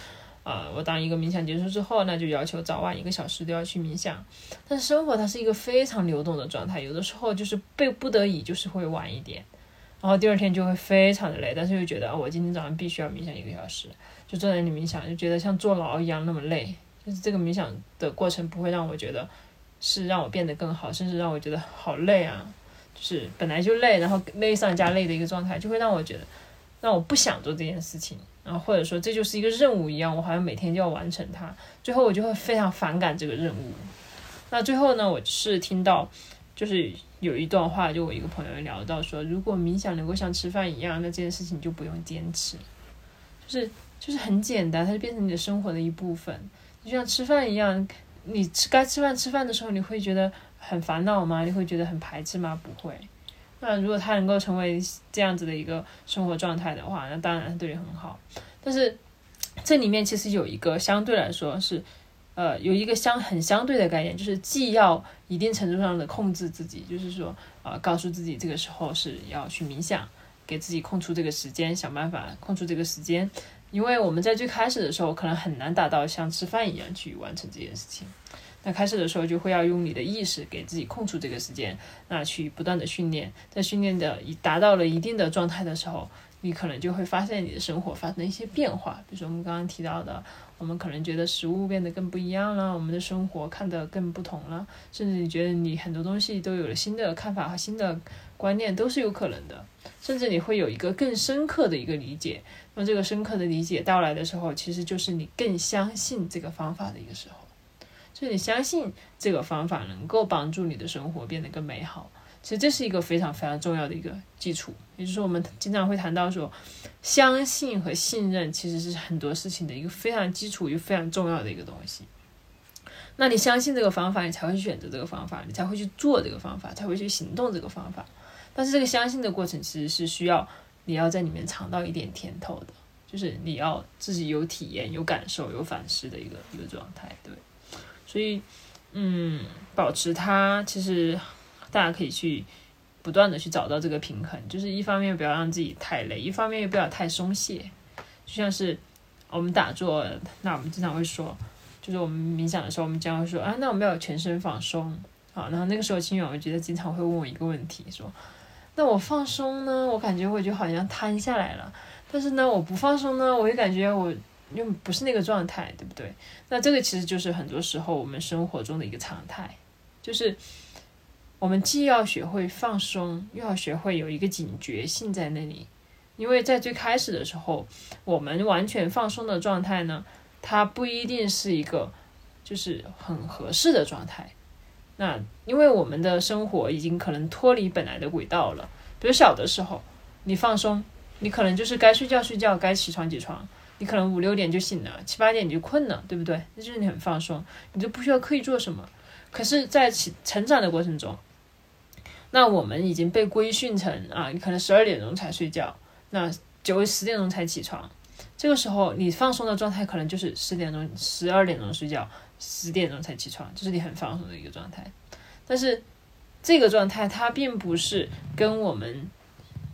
啊，我当一个冥想结束之后，那就要求早晚一个小时都要去冥想。但是生活它是一个非常流动的状态，有的时候就是被不得已就是会晚一点，然后第二天就会非常的累，但是又觉得啊，我今天早上必须要冥想一个小时，就坐在那里冥想，就觉得像坐牢一样那么累。就是这个冥想的过程不会让我觉得是让我变得更好，甚至让我觉得好累啊。就是本来就累，然后累上加累的一个状态，就会让我觉得，让我不想做这件事情，然后或者说这就是一个任务一样，我好像每天就要完成它，最后我就会非常反感这个任务。那最后呢，我是听到，就是有一段话，就我一个朋友聊到说，如果冥想能够像吃饭一样，那这件事情就不用坚持，就是就是很简单，它就变成你的生活的一部分，就像吃饭一样，你吃该吃饭吃饭的时候，你会觉得。很烦恼吗？你会觉得很排斥吗？不会。那如果他能够成为这样子的一个生活状态的话，那当然对你很好。但是这里面其实有一个相对来说是，呃，有一个相很相对的概念，就是既要一定程度上的控制自己，就是说，呃，告诉自己这个时候是要去冥想，给自己空出这个时间，想办法空出这个时间。因为我们在最开始的时候，可能很难达到像吃饭一样去完成这件事情。那开始的时候就会要用你的意识给自己空出这个时间，那去不断的训练，在训练的已达到了一定的状态的时候，你可能就会发现你的生活发生一些变化。比如说我们刚刚提到的，我们可能觉得食物变得更不一样了，我们的生活看得更不同了，甚至你觉得你很多东西都有了新的看法和新的观念都是有可能的，甚至你会有一个更深刻的一个理解。那这个深刻的理解到来的时候，其实就是你更相信这个方法的一个时候。就你相信这个方法能够帮助你的生活变得更美好，其实这是一个非常非常重要的一个基础。也就是，我们经常会谈到说，相信和信任其实是很多事情的一个非常基础又非常重要的一个东西。那你相信这个方法，你才会选择这个方法，你才会去做这个方法，才会去行动这个方法。但是这个相信的过程其实是需要你要在里面尝到一点甜头的，就是你要自己有体验、有感受、有反思的一个一个状态，对。所以，嗯，保持它，其实大家可以去不断的去找到这个平衡，就是一方面不要让自己太累，一方面又不要太松懈。就像是我们打坐，那我们经常会说，就是我们冥想的时候，我们经常会说啊，那我们要全身放松啊。然后那个时候，清远我觉得经常会问我一个问题，说，那我放松呢，我感觉我就好像瘫下来了，但是呢，我不放松呢，我就感觉我。因为不是那个状态，对不对？那这个其实就是很多时候我们生活中的一个常态，就是我们既要学会放松，又要学会有一个警觉性在那里。因为在最开始的时候，我们完全放松的状态呢，它不一定是一个就是很合适的状态。那因为我们的生活已经可能脱离本来的轨道了。比如小的时候，你放松，你可能就是该睡觉睡觉，该起床起床。你可能五六点就醒了，七八点你就困了，对不对？那就是你很放松，你就不需要刻意做什么。可是，在起成长的过程中，那我们已经被规训成啊，你可能十二点钟才睡觉，那九十点钟才起床。这个时候，你放松的状态可能就是十点钟、十二点钟睡觉，十点钟才起床，这是你很放松的一个状态。但是，这个状态它并不是跟我们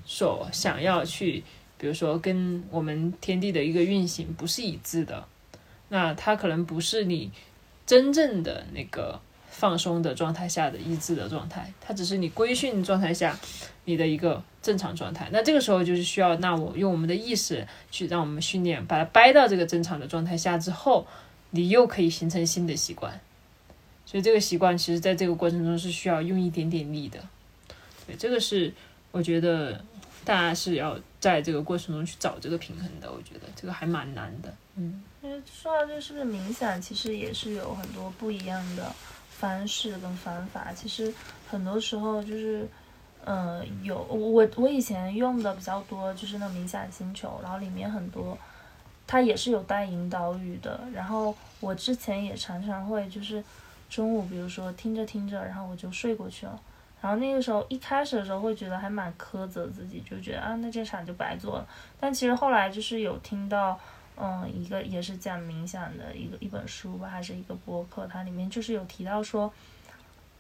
所想要去。比如说，跟我们天地的一个运行不是一致的，那它可能不是你真正的那个放松的状态下的一致的状态，它只是你规训状态下你的一个正常状态。那这个时候就是需要，那我用我们的意识去让我们训练，把它掰到这个正常的状态下之后，你又可以形成新的习惯。所以这个习惯其实在这个过程中是需要用一点点力的。对，这个是我觉得。大家是要在这个过程中去找这个平衡的，我觉得这个还蛮难的。嗯，因为说到这是不是冥想，其实也是有很多不一样的方式跟方法。其实很多时候就是，呃，有我我以前用的比较多，就是那冥想星球，然后里面很多，它也是有带引导语的。然后我之前也常常会就是中午，比如说听着听着，然后我就睡过去了。然后那个时候一开始的时候会觉得还蛮苛责自己，就觉得啊，那这场就白做了。但其实后来就是有听到，嗯，一个也是讲冥想的一个一本书吧，还是一个博客，它里面就是有提到说。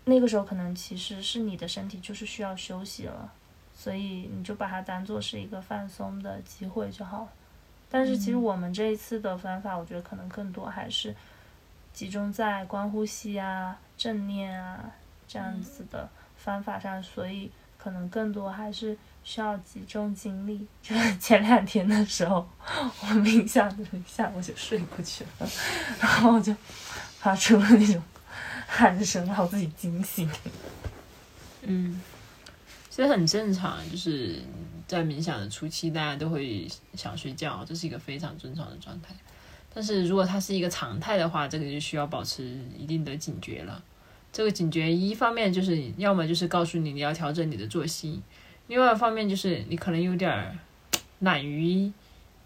那个时候可能其实是你的身体就是需要休息了，所以你就把它当做是一个放松的机会就好了。但是其实我们这一次的方法，我觉得可能更多还是集中在观呼吸啊、正念啊这样子的方法上，所以可能更多还是需要集中精力。就是 <laughs> 前两天的时候，我冥想了一下，我就睡过去了，然后我就发出了那种。喊声让自己惊醒。嗯，其实很正常，就是在冥想的初期，大家都会想睡觉，这是一个非常正常的状态。但是如果它是一个常态的话，这个就需要保持一定的警觉了。这个警觉一方面就是要么就是告诉你你要调整你的作息，另外一方面就是你可能有点儿懒于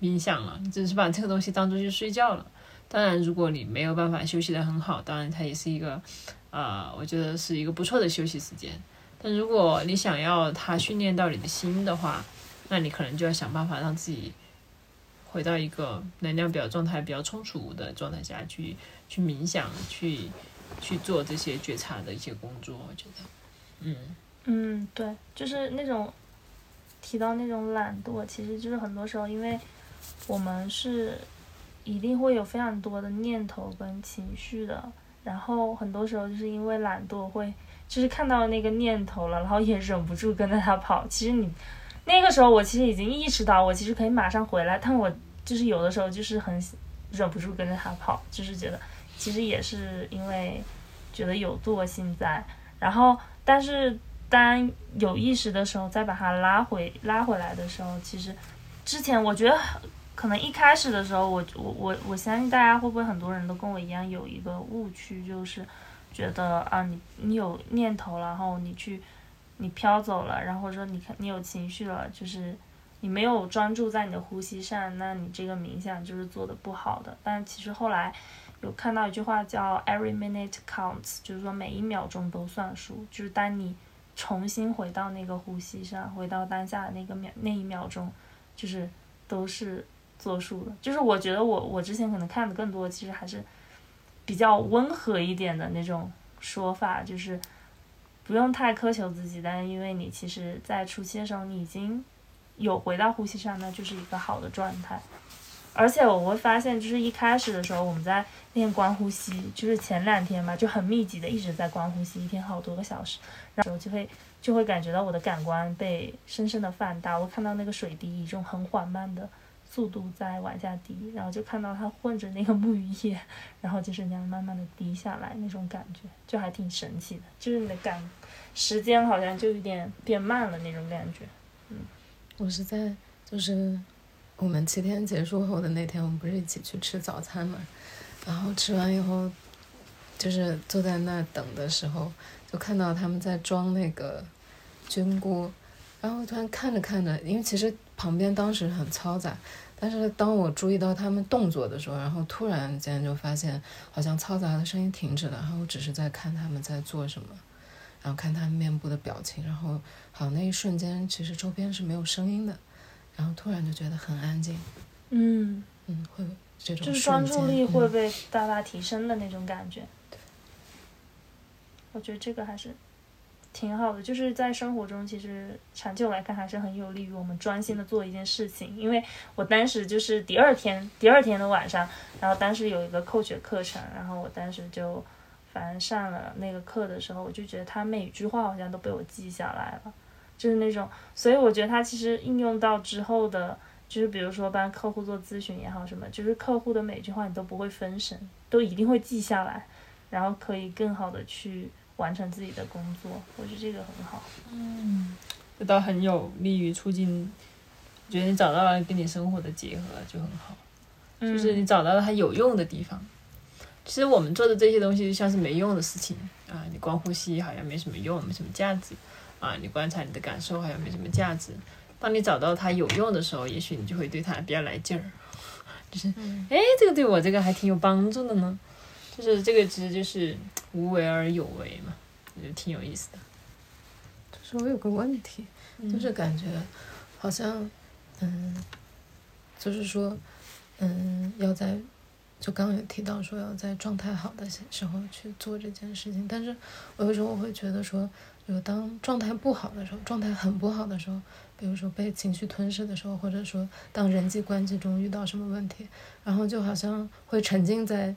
冥想了，你只是把这个东西当做去睡觉了。当然，如果你没有办法休息得很好，当然它也是一个，呃，我觉得是一个不错的休息时间。但如果你想要它训练到你的心的话，那你可能就要想办法让自己回到一个能量表状态比较充足的状态下去，去冥想，去去做这些觉察的一些工作。我觉得，嗯嗯，对，就是那种提到那种懒惰，其实就是很多时候，因为我们是。一定会有非常多的念头跟情绪的，然后很多时候就是因为懒惰，会就是看到那个念头了，然后也忍不住跟着他跑。其实你那个时候，我其实已经意识到，我其实可以马上回来，但我就是有的时候就是很忍不住跟着他跑，就是觉得其实也是因为觉得有惰性在。然后，但是当有意识的时候，再把它拉回拉回来的时候，其实之前我觉得。可能一开始的时候，我我我我相信大家会不会很多人都跟我一样有一个误区，就是觉得啊，你你有念头了，然后你去你飘走了，然后说你看你有情绪了，就是你没有专注在你的呼吸上，那你这个冥想就是做的不好的。但其实后来有看到一句话叫 “every minute counts”，就是说每一秒钟都算数。就是当你重新回到那个呼吸上，回到当下的那个秒那一秒钟，就是都是。作数的，就是我觉得我我之前可能看的更多，其实还是比较温和一点的那种说法，就是不用太苛求自己，但是因为你其实，在初期的时候你已经有回到呼吸上，那就是一个好的状态。而且我会发现，就是一开始的时候我们在练观呼吸，就是前两天嘛，就很密集的一直在观呼吸，一天好多个小时，然后就会就会感觉到我的感官被深深的放大，我看到那个水滴以一种很缓慢的。速度在往下滴，然后就看到它混着那个沐浴液，<laughs> 然后就是那样慢慢的滴下来，那种感觉就还挺神奇的，就是你的感时间好像就有点变慢了那种感觉。嗯，我是在就是我们七天结束后的那天，我们不是一起去吃早餐嘛，然后吃完以后，就是坐在那等的时候，就看到他们在装那个菌菇，然后突然看着看着，因为其实旁边当时很嘈杂。但是当我注意到他们动作的时候，然后突然间就发现，好像嘈杂的声音停止了，然后我只是在看他们在做什么，然后看他们面部的表情，然后好像那一瞬间，其实周边是没有声音的，然后突然就觉得很安静。嗯嗯，会这种就是专注力会被大大提升的那种感觉。对，我觉得这个还是。挺好的，就是在生活中，其实长久来看还是很有利于我们专心的做一件事情。因为我当时就是第二天，第二天的晚上，然后当时有一个扣学课程，然后我当时就反正上了那个课的时候，我就觉得他每句话好像都被我记下来了，就是那种，所以我觉得它其实应用到之后的，就是比如说帮客户做咨询也好什么，就是客户的每句话你都不会分神，都一定会记下来，然后可以更好的去。完成自己的工作，我觉得这个很好。嗯，这倒很有利于促进，觉得你找到了跟你生活的结合就很好，就是你找到了它有用的地方。其实我们做的这些东西就像是没用的事情啊，你光呼吸好像没什么用，没什么价值啊，你观察你的感受还有没什么价值。当你找到它有用的时候，也许你就会对它比较来劲儿，<laughs> 就是哎，这个对我这个还挺有帮助的呢。就是这个其实就是无为而有为嘛，我觉得挺有意思的。就是我有个问题，就是感觉好像，嗯，就是说，嗯，要在就刚刚有提到说要在状态好的时候去做这件事情，但是我有时候我会觉得说，有当状态不好的时候，状态很不好的时候，比如说被情绪吞噬的时候，或者说当人际关系中遇到什么问题，然后就好像会沉浸在。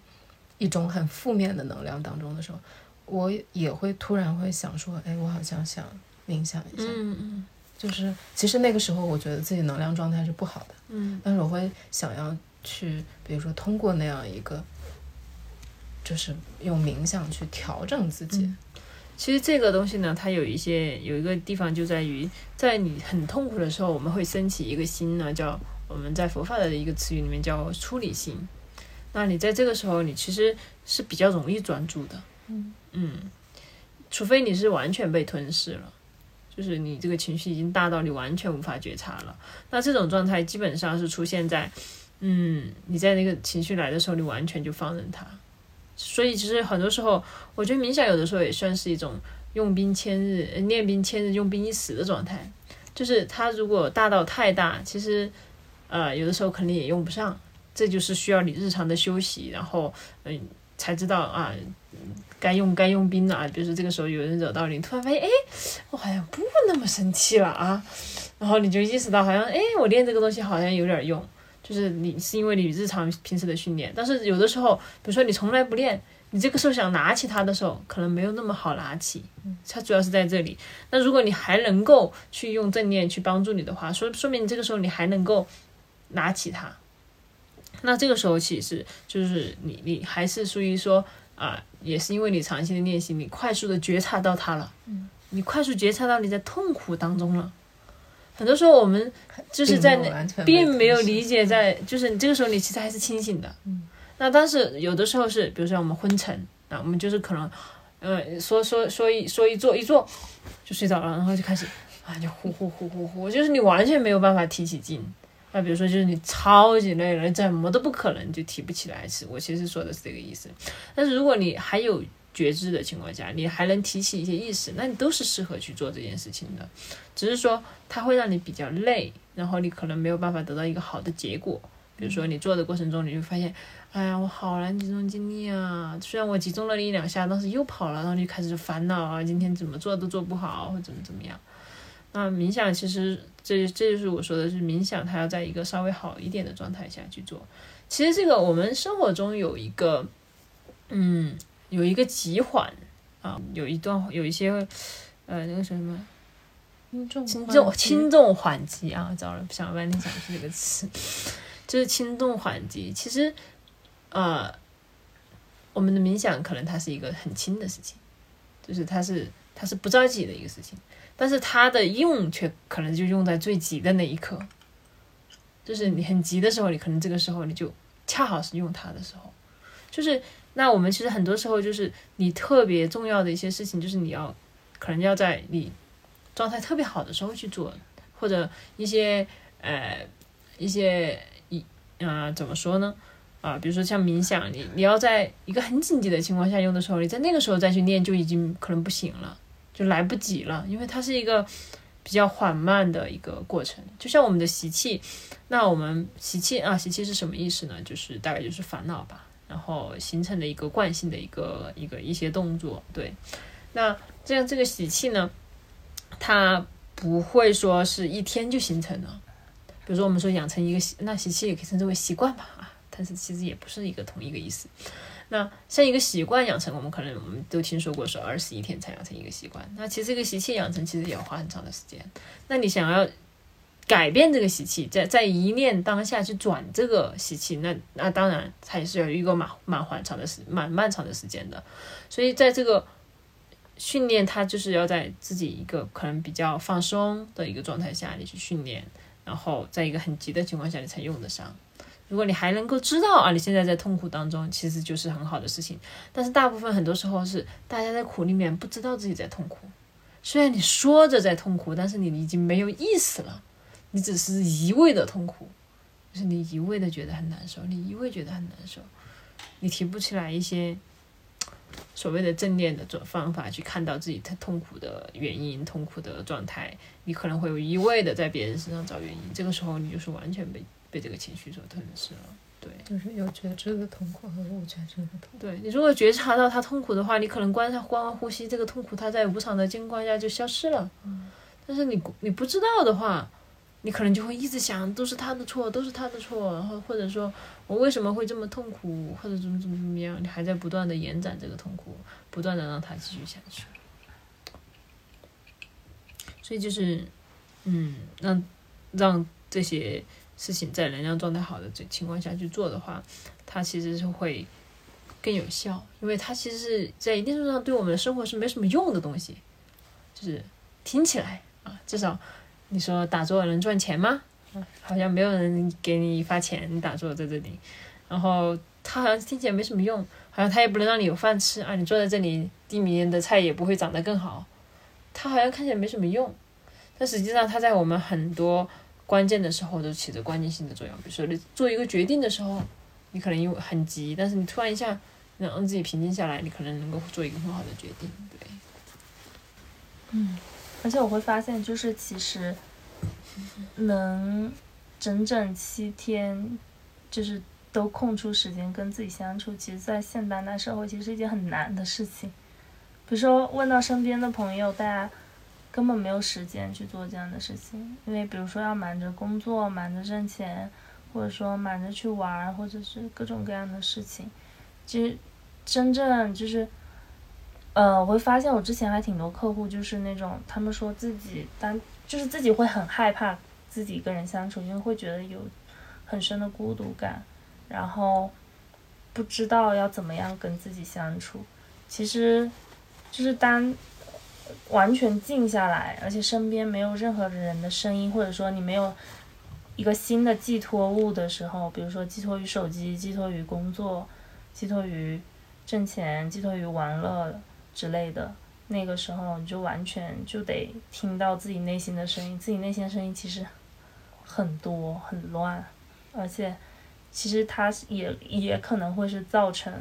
一种很负面的能量当中的时候，我也会突然会想说，哎，我好像想冥想一下。嗯嗯。就是其实那个时候，我觉得自己能量状态是不好的。嗯。但是我会想要去，比如说通过那样一个，就是用冥想去调整自己。其实这个东西呢，它有一些有一个地方就在于，在你很痛苦的时候，我们会升起一个心呢，叫我们在佛法的一个词语里面叫出理心。那你在这个时候，你其实是比较容易专注的，嗯嗯，除非你是完全被吞噬了，就是你这个情绪已经大到你完全无法觉察了。那这种状态基本上是出现在，嗯，你在那个情绪来的时候，你完全就放任它。所以其实很多时候，我觉得冥想有的时候也算是一种用兵千日，练兵千日，用兵一时的状态。就是它如果大到太大，其实呃有的时候肯定也用不上。这就是需要你日常的休息，然后嗯，才知道啊，该用该用兵了啊。比如说这个时候有人惹到你，突然发现哎，我好像不那么生气了啊，然后你就意识到好像哎，我练这个东西好像有点用，就是你是因为你日常平时的训练。但是有的时候，比如说你从来不练，你这个时候想拿起它的时候，可能没有那么好拿起。它主要是在这里。那如果你还能够去用正念去帮助你的话，说说明你这个时候你还能够拿起它。那这个时候其实就是你，你还是属于说啊，也是因为你长期的练习，你快速的觉察到它了，嗯，你快速觉察到你在痛苦当中了。很多时候我们就是在那，并没有理解在，就是你这个时候你其实还是清醒的，嗯。那但是有的时候是，比如说我们昏沉，啊我们就是可能，呃，说说说一说一坐一坐就睡着了，然后就开始啊，就呼呼呼呼呼，就是你完全没有办法提起劲。那比如说，就是你超级累了，怎么都不可能就提不起来。是我其实说的是这个意思。但是如果你还有觉知的情况下，你还能提起一些意识，那你都是适合去做这件事情的。只是说它会让你比较累，然后你可能没有办法得到一个好的结果。比如说你做的过程中，你就发现，哎呀，我好难集中精力啊！虽然我集中了一两下，但是又跑了，然后就开始烦恼啊，今天怎么做都做不好，或怎么怎么样。那冥想其实。这这就是我说的，是冥想，它要在一个稍微好一点的状态下去做。其实这个我们生活中有一个，嗯，有一个急缓啊，有一段有一些，呃，那个什么，轻重轻重轻重缓急啊，糟了想了半天想不出这个词，就是轻重缓急。其实，呃，我们的冥想可能它是一个很轻的事情，就是它是它是不着急的一个事情。但是它的用却可能就用在最急的那一刻，就是你很急的时候，你可能这个时候你就恰好是用它的时候，就是那我们其实很多时候就是你特别重要的一些事情，就是你要可能要在你状态特别好的时候去做，或者一些呃一些一啊怎么说呢啊，比如说像冥想，你你要在一个很紧急的情况下用的时候，你在那个时候再去练就已经可能不行了。就来不及了，因为它是一个比较缓慢的一个过程，就像我们的习气。那我们习气啊，习气是什么意思呢？就是大概就是烦恼吧，然后形成的一个惯性的一个一个一些动作。对，那这样这个习气呢，它不会说是一天就形成的。比如说我们说养成一个习，那习气也可以称之为习惯吧啊，但是其实也不是一个同一个意思。那像一个习惯养成，我们可能我们都听说过说二十一天才养成一个习惯。那其实这个习气养成其实也要花很长的时间。那你想要改变这个习气，在在一念当下去转这个习气，那那当然它也是有一个蛮蛮缓长的时蛮漫长的时间的。所以在这个训练，它就是要在自己一个可能比较放松的一个状态下，你去训练，然后在一个很急的情况下，你才用得上。如果你还能够知道啊，你现在在痛苦当中，其实就是很好的事情。但是大部分很多时候是大家在苦里面不知道自己在痛苦，虽然你说着在痛苦，但是你已经没有意识了，你只是一味的痛苦，就是你一味的觉得很难受，你一味觉得很难受，你提不起来一些所谓的正念的做方法去看到自己痛痛苦的原因、痛苦的状态，你可能会有一味的在别人身上找原因，这个时候你就是完全被被这个情绪所吞噬了。对，就是有觉知的痛苦和无觉知的痛苦。对你如果觉察到他痛苦的话，你可能观察观呼吸，这个痛苦它在无常的境况下就消失了。但是你你不知道的话，你可能就会一直想都是他的错，都是他的错，然后或者说我为什么会这么痛苦，或者怎么怎么怎么样，你还在不断的延展这个痛苦，不断的让它继续下去。所以就是，嗯，让让这些事情在能量状态好的这情况下去做的话，它其实是会更有效，因为它其实是在一定程度上对我们的生活是没什么用的东西，就是听起来啊，至少你说打坐能赚钱吗？啊好像没有人给你发钱，你打坐在这里，然后他好像听起来没什么用，好像他也不能让你有饭吃啊，你坐在这里，地里面的菜也不会长得更好，他好像看起来没什么用，但实际上他在我们很多关键的时候都起着关键性的作用。比如说你做一个决定的时候，你可能因为很急，但是你突然一下能让自己平静下来，你可能能够做一个很好的决定。对，而且我会发现，就是其实能整整七天，就是都空出时间跟自己相处，其实，在现当代社会，其实是一件很难的事情。比如说，问到身边的朋友，大家根本没有时间去做这样的事情，因为比如说要忙着工作、忙着挣钱，或者说忙着去玩，或者是各种各样的事情。其实，真正就是。呃，我会发现我之前还挺多客户，就是那种他们说自己当就是自己会很害怕自己跟人相处，因为会觉得有很深的孤独感，然后不知道要怎么样跟自己相处。其实就是当完全静下来，而且身边没有任何人的声音，或者说你没有一个新的寄托物的时候，比如说寄托于手机、寄托于工作、寄托于挣钱、寄托于玩乐。之类的，那个时候你就完全就得听到自己内心的声音，自己内心的声音其实很多很乱，而且其实它也也可能会是造成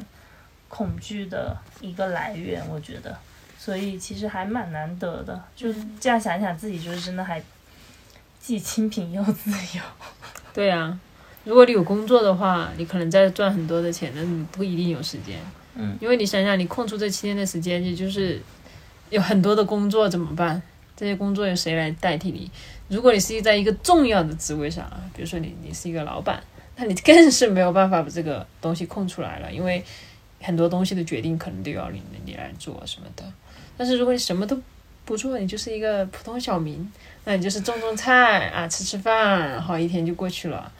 恐惧的一个来源，我觉得，所以其实还蛮难得的，就这样想想自己就是真的还既清贫又自由。对啊，如果你有工作的话，你可能在赚很多的钱，但你不一定有时间。嗯，因为你想想，你空出这七天的时间，也就是有很多的工作怎么办？这些工作由谁来代替你？如果你是在一个重要的职位上啊，比如说你你是一个老板，那你更是没有办法把这个东西空出来了，因为很多东西的决定可能都要你你来做什么的。但是如果你什么都不做，你就是一个普通小民，那你就是种种菜啊，吃吃饭，然后一天就过去了。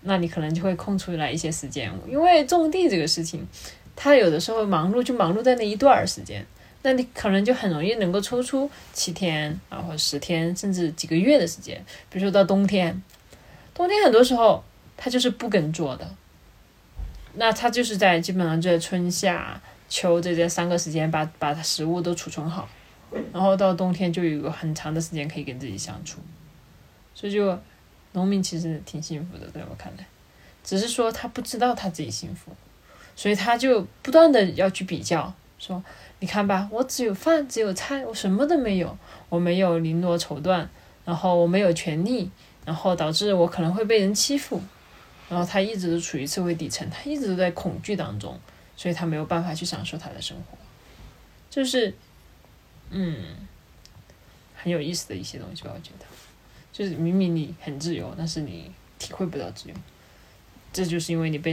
那你可能就会空出来一些时间，因为种地这个事情。他有的时候忙碌就忙碌在那一段时间，那你可能就很容易能够抽出七天啊或者十天甚至几个月的时间。比如说到冬天，冬天很多时候他就是不耕作的，那他就是在基本上就在春夏秋这这三个时间把把它食物都储存好，然后到冬天就有个很长的时间可以跟自己相处。所以就农民其实挺幸福的，在我看来，只是说他不知道他自己幸福。所以他就不断的要去比较，说你看吧，我只有饭，只有菜，我什么都没有，我没有绫罗绸缎，然后我没有权利，然后导致我可能会被人欺负，然后他一直都处于社会底层，他一直都在恐惧当中，所以他没有办法去享受他的生活，就是，嗯，很有意思的一些东西吧，我觉得，就是明明你很自由，但是你体会不到自由，这就是因为你被。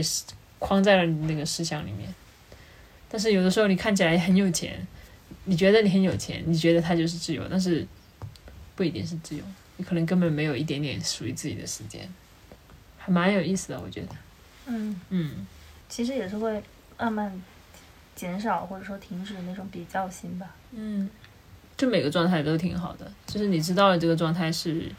框在了你那个思想里面，但是有的时候你看起来很有钱，你觉得你很有钱，你觉得它就是自由，但是不一定是自由，你可能根本没有一点点属于自己的时间，还蛮有意思的，我觉得。嗯嗯，其实也是会慢慢减少或者说停止那种比较心吧。嗯，就每个状态都挺好的，就是你知道了这个状态是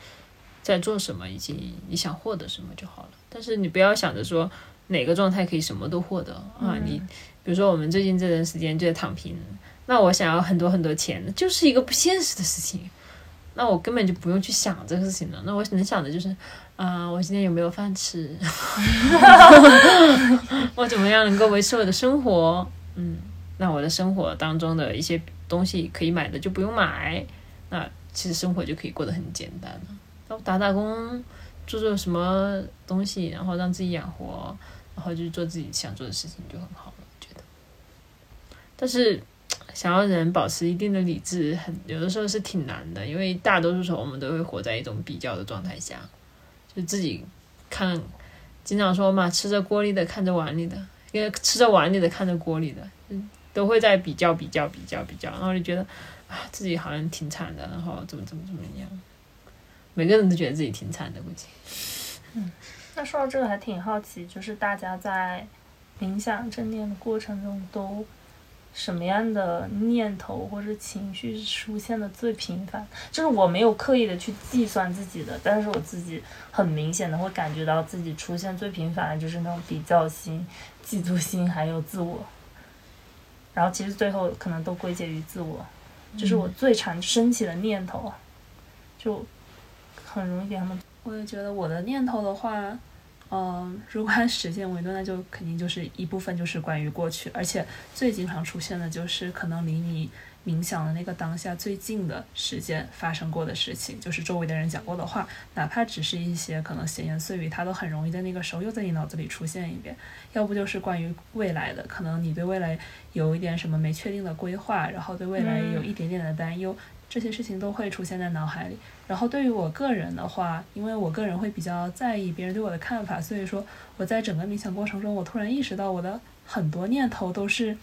在做什么，以及你想获得什么就好了。但是你不要想着说。哪个状态可以什么都获得啊？你比如说我们最近这段时间就在躺平，那我想要很多很多钱，那就是一个不现实的事情。那我根本就不用去想这个事情了。那我能想的就是，啊、我今天有没有饭吃？<laughs> 我怎么样能够维持我的生活？嗯，那我的生活当中的一些东西可以买的就不用买，那其实生活就可以过得很简单了。那我打打工，做做什么东西，然后让自己养活，然后就做自己想做的事情就很好了，我觉得。但是想要人保持一定的理智，很有的时候是挺难的，因为大多数时候我们都会活在一种比较的状态下，就自己看，经常说嘛，吃着锅里的看着碗里的，因为吃着碗里的看着锅里的，都会在比较比较比较比较，然后就觉得啊自己好像挺惨的，然后怎么怎么怎么样，每个人都觉得自己挺惨的，估计。那说到这个，还挺好奇，就是大家在冥想正念的过程中，都什么样的念头或者情绪出现的最频繁？就是我没有刻意的去计算自己的，但是我自己很明显的会感觉到自己出现最频繁的就是那种比较心、嫉妒心，还有自我。然后其实最后可能都归结于自我，就是我最常升起的念头，就很容易给他们我也觉得我的念头的话，嗯、如果按时间维度，那就肯定就是一部分就是关于过去，而且最经常出现的就是可能离你冥想的那个当下最近的时间发生过的事情，就是周围的人讲过的话，哪怕只是一些可能闲言碎语，它都很容易在那个时候又在你脑子里出现一遍。要不就是关于未来的，可能你对未来有一点什么没确定的规划，然后对未来有一点点的担忧，这些事情都会出现在脑海里。然后对于我个人的话，因为我个人会比较在意别人对我的看法，所以说我在整个冥想过程中，我突然意识到我的很多念头都是，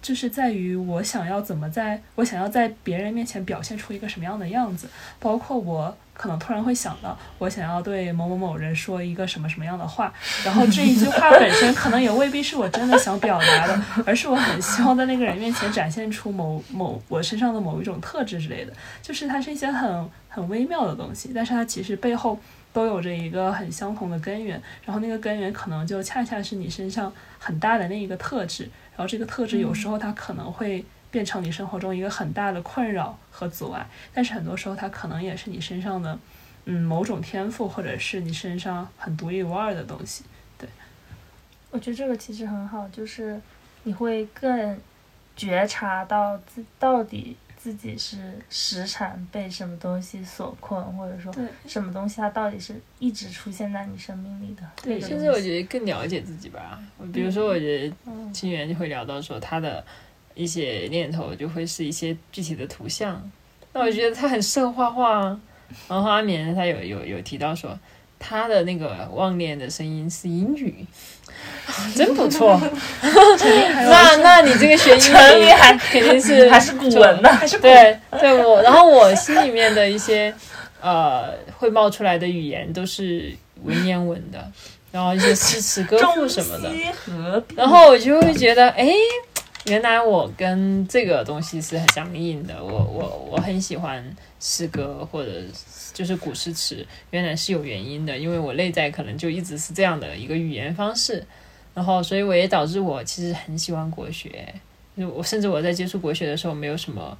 就是在于我想要怎么在我想要在别人面前表现出一个什么样的样子，包括我可能突然会想到，我想要对某某某人说一个什么什么样的话，然后这一句话本身可能也未必是我真的想表达的，而是我很希望在那个人面前展现出某某我身上的某一种特质之类的，就是它是一些很很微妙的东西，但是它其实背后都有着一个很相同的根源，然后那个根源可能就恰恰是你身上很大的那一个特质，然后这个特质有时候它可能会变成你生活中一个很大的困扰和阻碍，但是很多时候它可能也是你身上的嗯某种天赋，或者是你身上很独一无二的东西。对我觉得这个其实很好，就是你会更觉察到自到底自己是时常被什么东西所困，或者说对什么东西它到底是一直出现在你生命里的。对甚至我觉得更了解自己吧。比如说，我觉得清源就会聊到说他的一些念头就会是一些具体的图像，那我觉得他很适合画画啊。然后阿棉他有有有提到说他的那个妄念的声音是英语，<laughs> 真不错。<laughs> 那那你这个学英语还肯定是 <laughs> 还是古文呢，还是对对我，然后我心里面的一些呃会冒出来的语言都是文言文的，然后一些诗词歌赋什么的，然后我就会觉得，哎，原来我跟这个东西是很相应的。我我我很喜欢诗歌或者就是古诗词，原来是有原因的，因为我内在可能就一直是这样的一个语言方式，然后所以我也导致我其实很喜欢国学，就我甚至我在接触国学的时候没有什么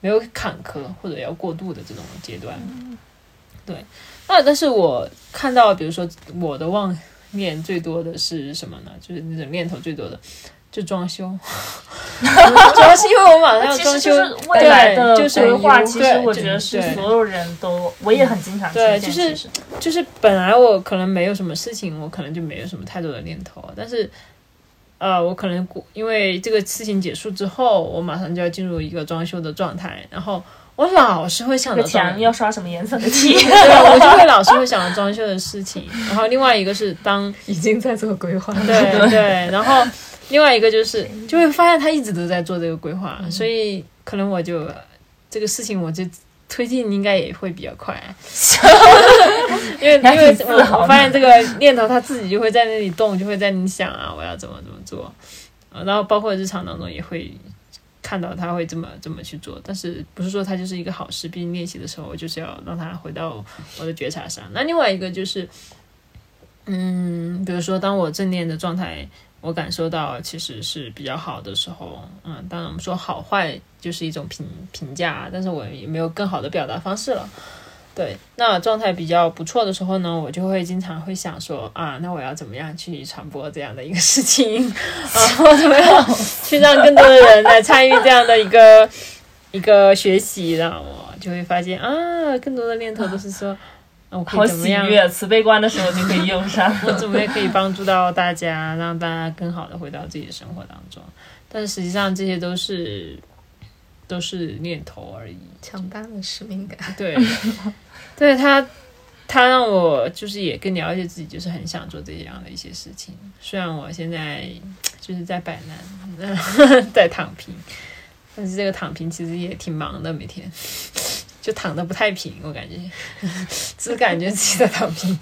没有坎坷或者要过渡的这种阶段。对，那但是我看到，比如说我的妄念最多的是什么呢？就是那种念头最多的，就装修。<laughs> 主要是，因为我马上要装修，实就是未来的就是规划，其实我觉得是所有人都，我也很经常。对就是就是本来我可能没有什么事情，我可能就没有什么太多的念头，但是。呃，我可能过因为这个事情结束之后，我马上就要进入一个装修的状态，然后我老是会想这个到墙要刷什么颜色的漆？<laughs> 对，我就会老是会想着装修的事情。然后另外一个是当已经在做规划了。对对，然后另外一个就是就会发现他一直都在做这个规划，所以可能我就这个事情我就推进应该也会比较快，<laughs> 因为因为我我发现这个念头他自己就会在那里动，就会在你想啊，我要怎么怎么做，呃然后包括日常当中也会。看到他会这么这么去做，但是不是说他就是一个好事？毕竟练习的时候，我就是要让他回到我的觉察上。那另外一个就是，嗯，比如说当我正念的状态我感受到其实是比较好的时候，嗯，当然我们说好坏就是一种评评价，但是我也没有更好的表达方式了。对，那状态比较不错的时候呢，我就会经常会想说啊，那我要怎么样去传播这样的一个事情，<laughs> 啊，我怎么样去让更多的人来参与这样的一个一个学习，然后我就会发现啊，更多的念头都是说，好以怎么样，喜悦，慈悲观的时候就可以用上。<laughs> 我怎么也可以帮助到大家，让大家更好的回到自己的生活当中。但是实际上这些都是都是念头而已。强大的使命感。对，<laughs> 对他，他让我就是也更了解自己，就是很想做这样的一些事情。虽然我现在就是在摆烂，<laughs> 在躺平，但是这个躺平其实也挺忙的，每天就躺的不太平，我感觉，<laughs> 只感觉自己在躺平。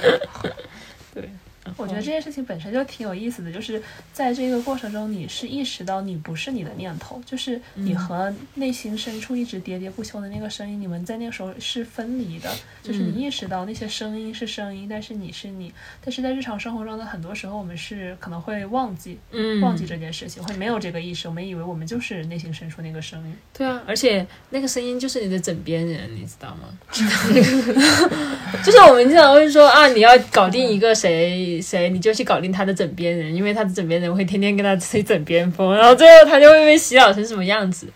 <laughs> 对，我觉得这件事情本身就挺有意思的，就是在这个过程中，你是意识到你不是你的念头，就是你和内心深处一直喋喋不休的那个声音，你们在那个时候是分离的，就是你意识到那些声音是声音，但是你是你，但是在日常生活中的很多时候，我们是可能会忘记，嗯，忘记这件事情，会没有这个意识，我们以为我们就是内心深处那个声音。对啊，而且那个声音就是你的枕边人，你知道吗？<laughs> <laughs> 就是我们经常会说啊，你要搞定一个谁谁，你就去搞定他的枕边人，因为他的枕边人会天天跟他吹枕边风，然后最后他就会被洗脑成什么样子。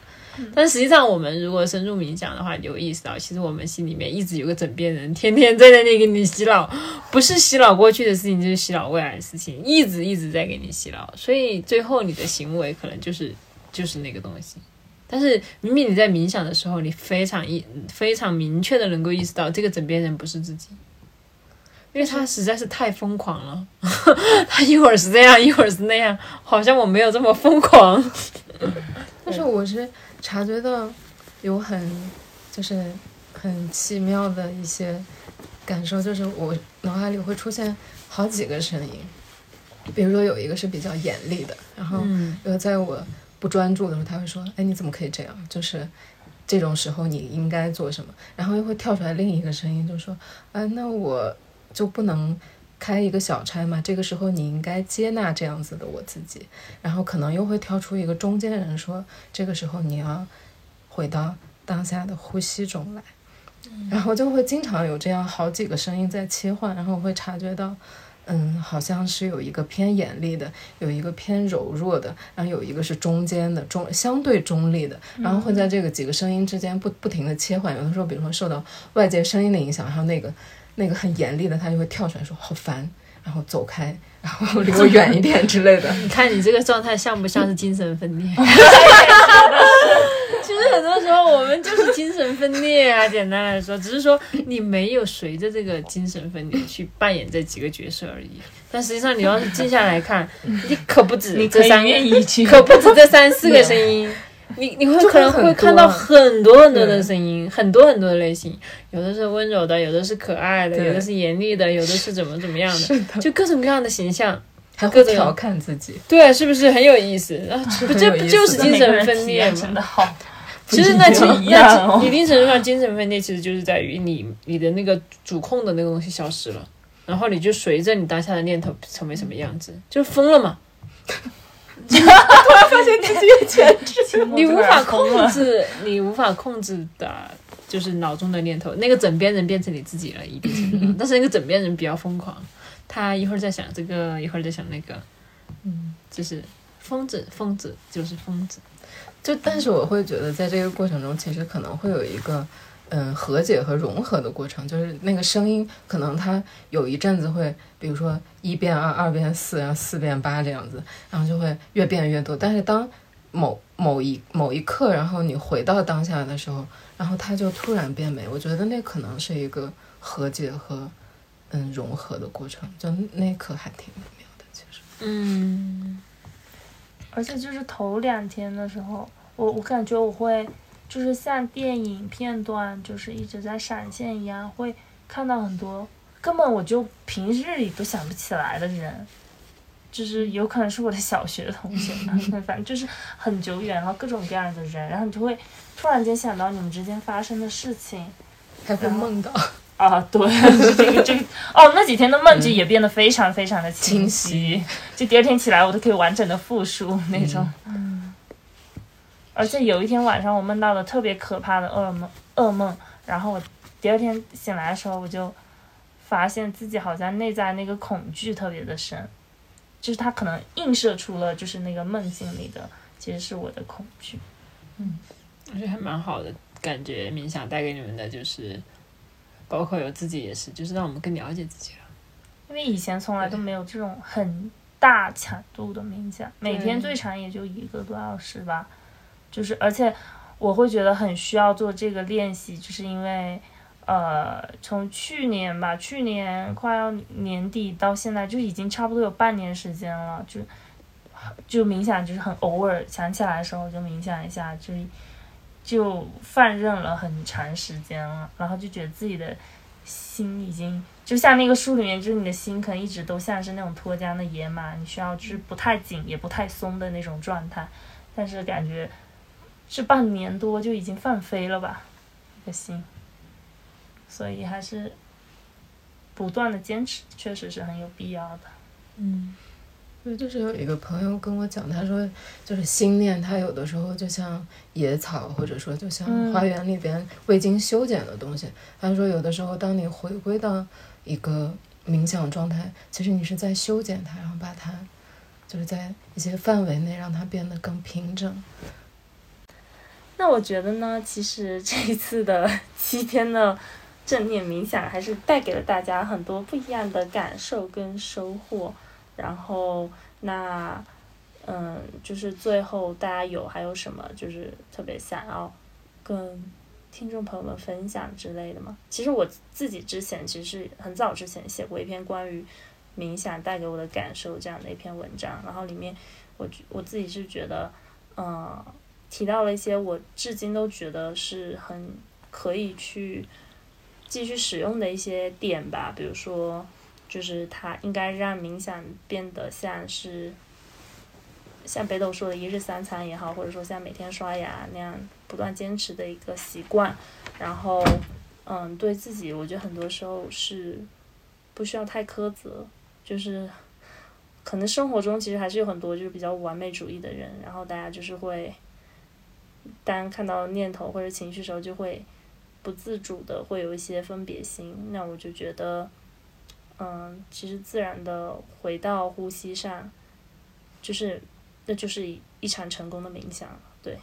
但实际上，我们如果深入冥想的话，你就会意识到，其实我们心里面一直有个枕边人，天天在那里给你洗脑，不是洗脑过去的事情，就是洗脑未来的事情，一直一直在给你洗脑，所以最后你的行为可能就是就是那个东西。但是明明你在冥想的时候，你非常意非常明确的能够意识到这个枕边人不是自己，因为他实在是太疯狂了，<laughs> 他一会儿是这样，一会儿是那样，好像我没有这么疯狂。<laughs> 但是我是察觉到有很就是很奇妙的一些感受，就是我脑海里会出现好几个声音，比如说有一个是比较严厉的，然后嗯呃，在我不专注的时候，他会说：“哎，你怎么可以这样？就是这种时候你应该做什么？”然后又会跳出来另一个声音，就说：“啊，那我就不能开一个小差嘛？这个时候你应该接纳这样子的我自己。”然后可能又会跳出一个中间人说：“这个时候你要回到当下的呼吸中来。”然后就会经常有这样好几个声音在切换，然后会察觉到。嗯，好像是有一个偏严厉的，有一个偏柔弱的，然后有一个是中间的中相对中立的，然后会在这个几个声音之间不不停的切换。有的时候，比如说受到外界声音的影响，还有那个那个很严厉的，他就会跳出来说好烦，然后走开，然后离我远一点之类的。<laughs> 你看你这个状态像不像是精神分裂？<laughs> 其实很多时候我们就是精神分裂啊，简单来说，只是说你没有随着这个精神分裂去扮演这几个角色而已。但实际上，你要是静下来看，你可不止你这三可不止这三四个声音。<laughs> 你你会可能会看到很多很多的声音，很多很多的类型，有的是温柔的，有的是可爱的，有的是严厉的，有的是怎么怎么样的，的，就各种各样的形象。还各种会调侃自己。对，是不是很有意思？<laughs> 啊，不这不就是精神分裂吗真吗？的好。其实那其不一那样哦一定程度上，精神分裂其实就是在于你你的那个主控的那个东西消失了，然后你就随着你当下的念头成为什么样子，就疯了嘛。<laughs> 你无法控制，你无法控制的，就是脑中的念头。那个枕边人变成你自己了，一定程度，<laughs> 但是那个枕边人比较疯狂，他一会儿在想这个，一会儿在想那个，嗯，就是疯子，疯子就是疯子。就但是我会觉得，在这个过程中，其实可能会有一个嗯和解和融合的过程，就是那个声音可能它有一阵子会，比如说一变二，二变四，然后四变八这样子，然后就会越变越多。但是当某某一某一刻，然后你回到当下的时候，然后它就突然变美。我觉得那可能是一个和解和嗯融合的过程，就那刻还挺美妙的，其实。嗯而且就是头两天的时候，我我感觉我会就是像电影片段，就是一直在闪现一样，会看到很多根本我就平日里都想不起来的人，就是有可能是我的小学同学，反正就是很久远，然后各种各样的人，然后你就会突然间想到你们之间发生的事情，还会梦到，啊，对，<laughs> 这个这个哦，那几天的梦境也变得非常非常的清晰，就第二天起来我都可以完整的复述那种。嗯。而且有一天晚上我梦到了特别可怕的噩梦，噩梦，然后我第二天醒来的时候我就发现自己好像内在那个恐惧特别的深，就是它可能映射出了就是那个梦境里的其实是我的恐惧。嗯，我觉得还蛮好的，感觉冥想带给你们的就是。包括有自己也是，就是让我们更了解自己了。因为以前从来都没有这种很大强度的冥想，每天最长也就一个多小时吧。就是而且我会觉得很需要做这个练习，就是因为呃，从去年吧，去年快要年底到现在，就已经差不多有半年时间了。就就冥想，就是很偶尔想起来的时候就冥想一下，就。就放任了很长时间了，然后就觉得自己的心已经就像那个书里面，就是你的心可能一直都像是那种脱缰的野马，你需要就是不太紧也不太松的那种状态，但是感觉这半年多就已经放飞了吧，的心，所以还是不断的坚持，确实是很有必要的，嗯。对，就是有一个朋友跟我讲，他说，就是心念，它有的时候就像野草，或者说就像花园里边未经修剪的东西。他说，有的时候当你回归到一个冥想状态，其实你是在修剪它，然后把它，就是在一些范围内让它变得更平整。那我觉得呢，其实这一次的 <laughs> 七天的正念冥想，还是带给了大家很多不一样的感受跟收获。然后，那，嗯，就是最后大家有还有什么就是特别想要跟听众朋友们分享之类的吗？其实我自己之前其实很早之前写过一篇关于冥想带给我的感受这样的一篇文章，然后里面我我自己是觉得，嗯，提到了一些我至今都觉得是很可以去继续使用的一些点吧，比如说。就是它应该让冥想变得像是，像北斗说的一日三餐也好，或者说像每天刷牙那样不断坚持的一个习惯。然后，嗯，对自己，我觉得很多时候是不需要太苛责。就是可能生活中其实还是有很多就是比较完美主义的人，然后大家就是会，当看到念头或者情绪时候，就会不自主的会有一些分别心。那我就觉得。嗯，其实自然的回到呼吸上，就是，那就是一一场成功的冥想，对。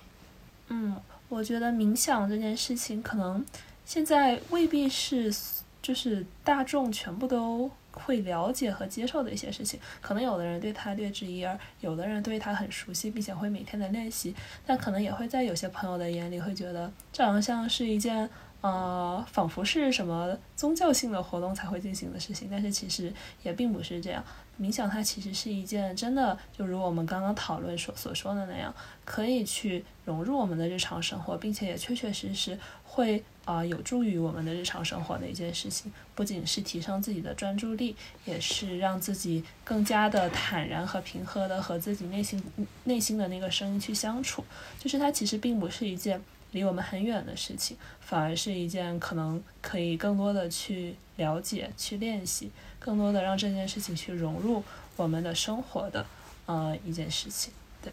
嗯，我觉得冥想这件事情，可能现在未必是就是大众全部都会了解和接受的一些事情。可能有的人对他略知一二，有的人对他很熟悉，并且会每天的练习，但可能也会在有些朋友的眼里会觉得，这好像是一件。呃，仿佛是什么宗教性的活动才会进行的事情，但是其实也并不是这样。冥想它其实是一件真的，就如我们刚刚讨论所所说的那样，可以去融入我们的日常生活，并且也确确实实会啊有助于我们的日常生活的一件事情。不仅是提升自己的专注力，也是让自己更加的坦然和平和的和自己内心内心的那个声音去相处。就是它其实并不是一件。离我们很远的事情，反而是一件可能可以更多的去了解、去练习，更多的让这件事情去融入我们的生活的，呃，一件事情。对。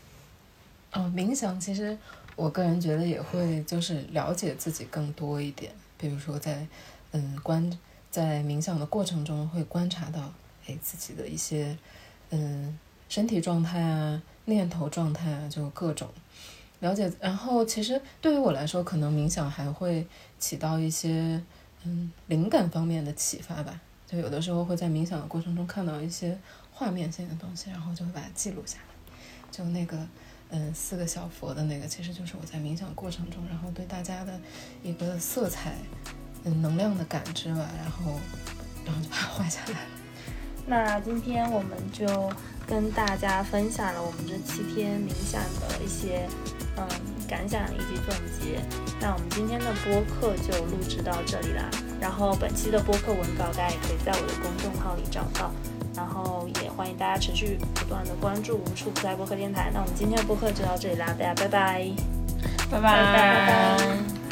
哦，冥想其实我个人觉得也会就是了解自己更多一点，比如说在嗯观在冥想的过程中会观察到哎自己的一些嗯身体状态啊、念头状态啊，就各种。了解，然后其实对于我来说，可能冥想还会起到一些嗯灵感方面的启发吧。就有的时候会在冥想的过程中看到一些画面性的东西，然后就会把它记录下来。就那个嗯四个小佛的那个，其实就是我在冥想过程中，然后对大家的一个色彩嗯能量的感知吧，然后然后就把它画下来了。那今天我们就跟大家分享了我们这七天冥想的一些。嗯，感想以及总结。那我们今天的播客就录制到这里啦。然后本期的播客文稿大家也可以在我的公众号里找到。然后也欢迎大家持续不断的关注无处不在播客电台。那我们今天的播客就到这里啦，大家拜拜，拜拜拜拜。